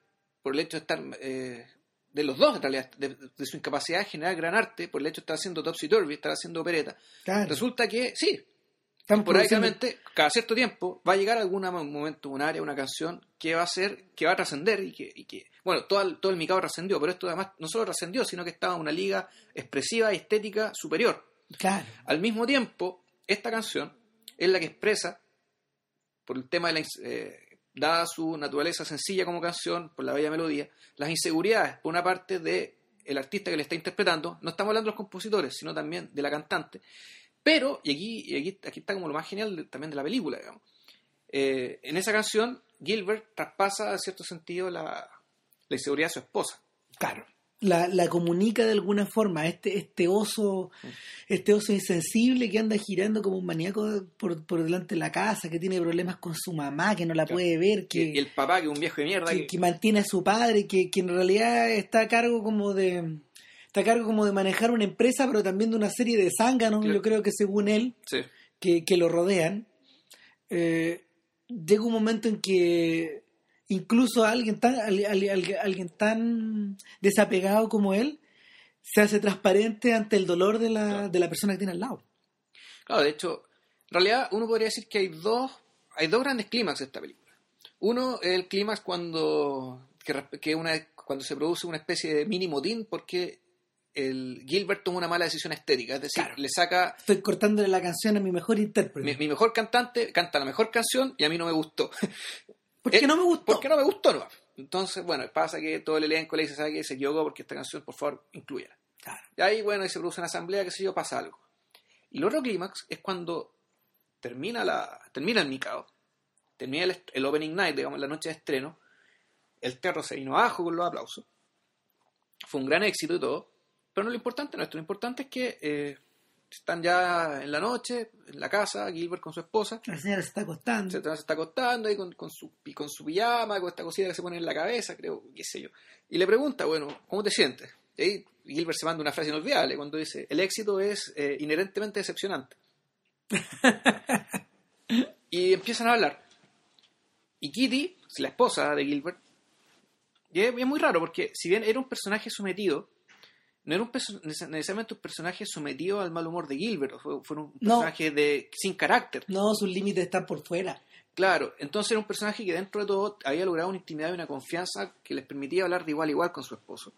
[SPEAKER 2] por el hecho de estar, eh, de los dos en realidad, de, de su incapacidad de generar gran arte, por el hecho de estar haciendo Topsy Turvy, estar haciendo opereta,
[SPEAKER 1] Claro.
[SPEAKER 2] resulta que sí,
[SPEAKER 1] Están
[SPEAKER 2] cada cierto tiempo, va a llegar algún momento, un área, una canción que va a ser, que va a trascender y que, y que- bueno, todo el, todo el micado trascendió, pero esto además no solo trascendió, sino que estaba en una liga expresiva y estética superior.
[SPEAKER 1] Claro.
[SPEAKER 2] Al mismo tiempo, esta canción es la que expresa, por el tema de la, eh, dada su naturaleza sencilla como canción, por la bella melodía, las inseguridades, por una parte, de el artista que le está interpretando, no estamos hablando de los compositores, sino también de la cantante. Pero, y aquí, y aquí, aquí está como lo más genial de- también de la película, digamos. Eh, en esa canción, Gilbert traspasa, en cierto sentido, la, la inseguridad de su esposa.
[SPEAKER 1] Claro. La, la comunica de alguna forma, este, este oso, este oso insensible que anda girando como un maníaco por, por delante de la casa, que tiene problemas con su mamá, que no la
[SPEAKER 2] Claro.
[SPEAKER 1] puede ver, que,
[SPEAKER 2] Y el papá, que es un viejo de mierda,
[SPEAKER 1] que,
[SPEAKER 2] que-
[SPEAKER 1] que mantiene a su padre, que, que en realidad está a cargo como de está a cargo como de manejar una empresa, pero también de una serie de zánganos,
[SPEAKER 2] Claro.
[SPEAKER 1] yo creo que según él,
[SPEAKER 2] sí.
[SPEAKER 1] que, que lo rodean. Eh, llega un momento en que incluso alguien tan, al- al- al- alguien tan desapegado como él se hace transparente ante el dolor de la,
[SPEAKER 2] Claro.
[SPEAKER 1] de la persona que tiene al lado.
[SPEAKER 2] Claro, de hecho, en realidad uno podría decir que hay dos, hay dos grandes clímax de esta película. Uno es el clímax cuando, que una, cuando se produce una especie de mini motín porque el Gilbert toma una mala decisión estética, es decir,
[SPEAKER 1] Claro.
[SPEAKER 2] le saca
[SPEAKER 1] Estoy cortándole la canción a mi mejor intérprete.
[SPEAKER 2] mi, mi mejor cantante, canta la mejor canción y a mí no me gustó.
[SPEAKER 1] porque
[SPEAKER 2] eh,
[SPEAKER 1] no me gustó.
[SPEAKER 2] Porque no me gustó, no. Entonces, bueno, pasa que todo el elenco le dice, ¿sabe qué? Se equivocó porque esta canción, por favor, incluyela.
[SPEAKER 1] Claro.
[SPEAKER 2] Y ahí, bueno, ahí se produce una asamblea, qué sé yo, pasa algo. Y el otro clímax es cuando termina, la, termina el Mikao, termina el, el opening night, digamos, la noche de estreno, el terror se vino abajo con los aplausos, fue un gran éxito y todo, pero no lo importante no es esto, lo importante es que eh, están ya en la noche, en la casa, Gilbert con su esposa,
[SPEAKER 1] La señora se está acostando.
[SPEAKER 2] se, se está acostando ahí con, con su, y con su pijama, con esta cosita que se pone en la cabeza, creo, qué sé yo. Y le pregunta, bueno, ¿cómo te sientes? Y ahí Gilbert se manda una frase inolvidable cuando dice, el éxito es eh, inherentemente decepcionante. y empiezan a hablar. Y Kitty, la esposa de Gilbert, Y es, es muy raro porque si bien era un personaje sometido, no era un necesariamente un personaje sometido al mal humor de Gilbert, fue, fue un
[SPEAKER 1] No.
[SPEAKER 2] personaje de, sin carácter.
[SPEAKER 1] No, sus límites están por fuera.
[SPEAKER 2] Claro, entonces era un personaje que dentro de todo había logrado una intimidad y una confianza que les permitía hablar de igual a igual con su esposo.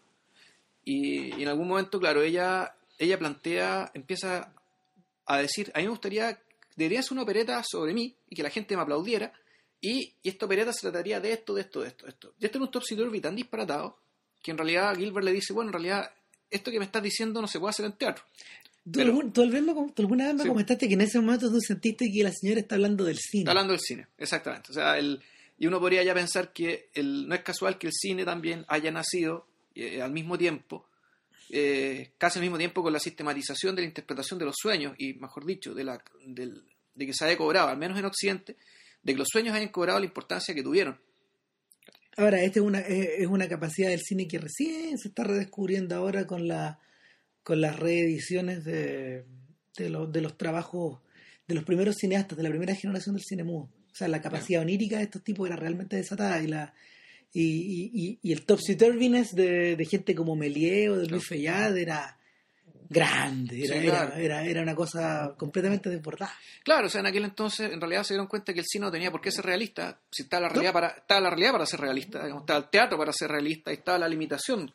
[SPEAKER 2] Y, y en algún momento, claro, ella, ella plantea, empieza a decir, a mí me gustaría, debería ser una opereta sobre mí y que la gente me aplaudiera, y, y esta opereta se trataría de esto, de esto, de esto, de esto. Y este era un topsy-turvy tan disparatado que en realidad Gilbert le dice, bueno, en realidad esto que me estás diciendo no se puede hacer en teatro.
[SPEAKER 1] ¿Tú,
[SPEAKER 2] Pero-
[SPEAKER 1] algún- tú alguna vez me- tú alguna vez me
[SPEAKER 2] Sí.
[SPEAKER 1] comentaste que en ese momento tú sentiste que la señora está hablando del cine.
[SPEAKER 2] Está hablando del cine, exactamente. O sea, el, y uno podría ya pensar que el, no es casual que el cine también haya nacido eh, al mismo tiempo, eh, casi al mismo tiempo con la sistematización de la interpretación de los sueños, y mejor dicho, de, la, del- de que se haya cobrado, al menos en Occidente, de que los sueños hayan cobrado la importancia que tuvieron.
[SPEAKER 1] Ahora, esta es una, es es una capacidad del cine que recién se está redescubriendo ahora con, la, con las reediciones de, de, los- de los trabajos de los primeros cineastas, de la primera generación del cine mudo. O sea, la capacidad onírica de estos tipos era realmente desatada y la y, y, y- y el topsy-turviness de, de gente como Méliès o de Luis Fayad era grande, era,
[SPEAKER 2] Sí,
[SPEAKER 1] era-
[SPEAKER 2] claro.
[SPEAKER 1] era, era una cosa completamente desbordada.
[SPEAKER 2] Claro, o sea, en aquel entonces en realidad se dieron cuenta que el cine no tenía por qué ser realista, si estaba la realidad para, estaba la realidad para ser realista, digamos, estaba el teatro para ser realista y estaba la limitación.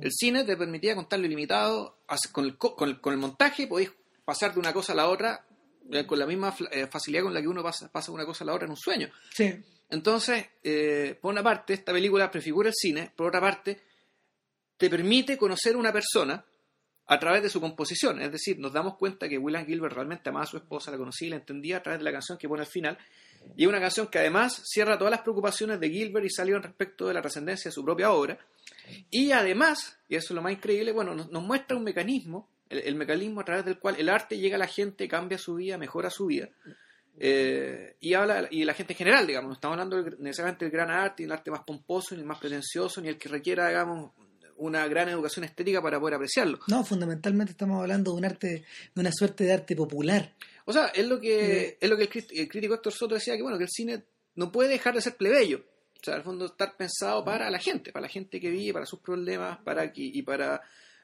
[SPEAKER 2] El cine te permitía contar lo ilimitado, con el, co- con el, con el montaje podéis pasar de una cosa a la otra eh, con la misma eh, facilidad con la que uno pasa, pasa de una cosa a la otra en un sueño.
[SPEAKER 1] Sí.
[SPEAKER 2] Entonces, eh, por una parte, esta película prefigura el cine, por otra parte, te permite conocer una persona a través de su composición. Es decir, nos damos cuenta que William Gilbert realmente amaba a su esposa, la conocía y la entendía a través de la canción que pone al final. Y es una canción que además cierra todas las preocupaciones de Gilbert y salió respecto de la trascendencia de su propia obra. Y además, y eso es lo más increíble, bueno, nos, nos muestra un mecanismo, el, mecanismo a través del cual el arte llega a la gente, cambia su vida, mejora su vida. Eh, y habla y la gente en general, digamos, no estamos hablando necesariamente del gran arte, ni el arte más pomposo, ni el más pretencioso, ni el que requiera, digamos, una gran educación estética para poder apreciarlo.
[SPEAKER 1] No, fundamentalmente estamos hablando de un arte, de una suerte de arte popular.
[SPEAKER 2] O sea, es lo que,
[SPEAKER 1] Eh.
[SPEAKER 2] es lo que el, el crítico Héctor Soto decía que bueno, que el cine no puede dejar de ser plebeyo. O sea, al fondo estar pensado para la gente, para la gente que vive, para sus problemas, para que, y para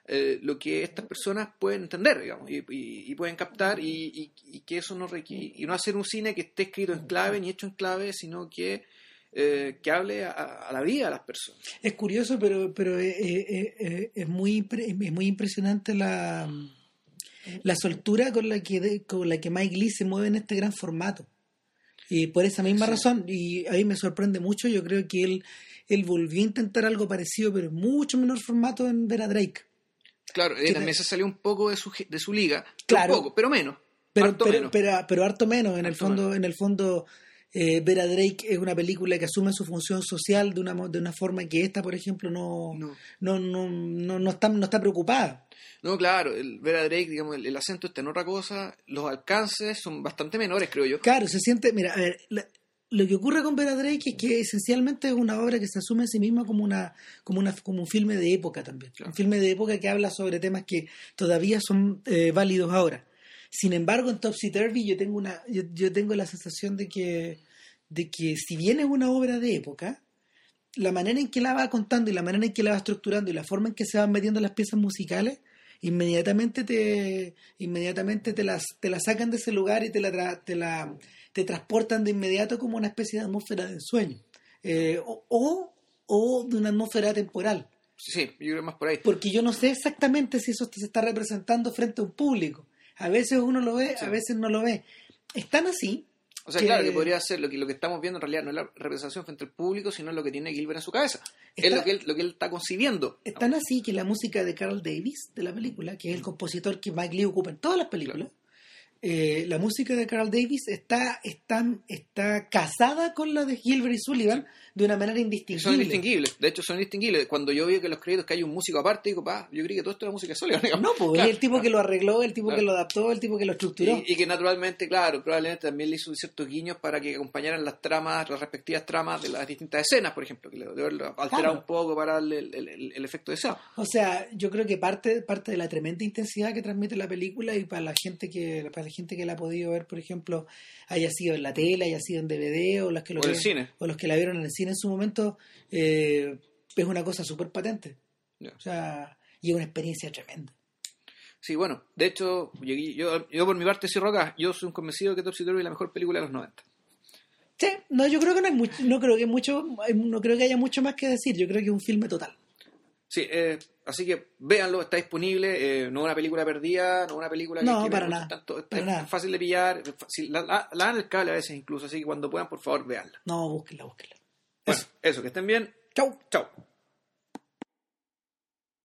[SPEAKER 2] eh, lo que estas personas pueden entender, digamos, y, y- y pueden captar, y, y- y que eso no requiere, y no hacer un cine que esté escrito en clave ni hecho en clave, sino que, eh, que hable a, a la vida de las personas.
[SPEAKER 1] Es curioso, pero, pero eh, eh, eh, es, muy, es muy impresionante la, la soltura con la, que, con la que Mike Lee se mueve en este gran formato. Y por esa misma
[SPEAKER 2] Sí.
[SPEAKER 1] razón, y a mí me sorprende mucho, yo creo que él, él volvió a intentar algo parecido, pero en mucho menor formato en Vera Drake.
[SPEAKER 2] Claro, también se salió un poco de su, de su liga,
[SPEAKER 1] Claro.
[SPEAKER 2] un poco, pero menos.
[SPEAKER 1] Pero,
[SPEAKER 2] harto
[SPEAKER 1] pero,
[SPEAKER 2] menos.
[SPEAKER 1] pero, pero harto menos. En el fondo, en el fondo eh, Vera Drake es una película que asume su función social de una, de una forma que esta, por ejemplo, no,
[SPEAKER 2] No.
[SPEAKER 1] no, no, no, no está, no está preocupada.
[SPEAKER 2] No, claro, el ver a Drake, digamos, el, el acento está en otra cosa, los alcances son bastante menores, creo yo.
[SPEAKER 1] Claro, se siente, mira, a ver, la- lo que ocurre con Vera Drake es que esencialmente es una obra que se asume a sí misma como una, como una, como un filme de época también,
[SPEAKER 2] Claro.
[SPEAKER 1] un filme de época que habla sobre temas que todavía son eh, válidos ahora. Sin embargo, en Topsy Turvy yo tengo una, yo, yo tengo la sensación de que, de que si bien es una obra de época, la manera en que la va contando y la manera en que la va estructurando y la forma en que se van metiendo las piezas musicales, inmediatamente te, inmediatamente te las, te la sacan de ese lugar y te la, tra- te la, te transportan de inmediato como una especie de atmósfera de sueño. Eh, o, o, o de una atmósfera temporal.
[SPEAKER 2] Sí, yo creo más por ahí.
[SPEAKER 1] Porque yo no sé exactamente si eso se está representando frente a un público. A veces uno lo ve,
[SPEAKER 2] Sí.
[SPEAKER 1] a veces no lo ve. Están así.
[SPEAKER 2] O sea,
[SPEAKER 1] que-
[SPEAKER 2] claro, que podría ser lo que, lo que estamos viendo en realidad no es la representación frente al público, sino lo que tiene Gilbert en su cabeza. es lo que, él, lo que él está concibiendo.
[SPEAKER 1] Están así que la música de Carl Davis de la película, que es el compositor que Mike Lee ocupa en todas las películas, eh, la música de Carl Davis está, está, está casada con la de Gilbert y Sullivan de una manera
[SPEAKER 2] Son
[SPEAKER 1] indistinguible.
[SPEAKER 2] indistinguibles, de hecho son indistinguibles. Cuando yo vi que en los créditos que hay un músico aparte, digo, pa, yo creí que todo esto era música sólida. digamos.
[SPEAKER 1] No, pues
[SPEAKER 2] Claro,
[SPEAKER 1] el tipo
[SPEAKER 2] claro.
[SPEAKER 1] que lo arregló, el tipo
[SPEAKER 2] Claro.
[SPEAKER 1] que lo adaptó, el tipo que lo estructuró.
[SPEAKER 2] Y, y que naturalmente, claro, probablemente también le hizo ciertos guiños para que acompañaran las tramas, las respectivas tramas de las distintas escenas, por ejemplo, que le alterado
[SPEAKER 1] Claro.
[SPEAKER 2] un poco para darle el, el- el- el efecto deseado.
[SPEAKER 1] O sea, yo creo que parte, parte de la tremenda intensidad que transmite la película y para la gente que, para gente que la ha podido ver, por ejemplo, haya sido en la tele, haya sido en DVD o las que lo
[SPEAKER 2] O el cine.
[SPEAKER 1] o los que la vieron en el cine en su momento, eh, es una cosa súper patente. O sea, y es una experiencia tremenda.
[SPEAKER 2] Sí, bueno, de hecho, yo, yo, yo por mi parte, sí, Roca, yo soy un convencido que Topsy Turvy es la mejor película de los 90.
[SPEAKER 1] Sí, no, yo creo que no hay mucho, no creo que mucho, no creo que haya mucho más que decir. Yo creo que es un filme total.
[SPEAKER 2] Sí, eh, así que véanlo, está disponible, eh, no es una película perdida, no es una película que,
[SPEAKER 1] No,
[SPEAKER 2] que
[SPEAKER 1] para nada,
[SPEAKER 2] tanto, es,
[SPEAKER 1] para
[SPEAKER 2] es
[SPEAKER 1] nada.
[SPEAKER 2] fácil de pillar, fácil- la, la, la dan el cable a veces incluso, así que cuando puedan, por favor, véanla.
[SPEAKER 1] No, búsquenla, búsquenla.
[SPEAKER 2] Bueno, eso, que estén bien,
[SPEAKER 1] Chau.
[SPEAKER 2] chao.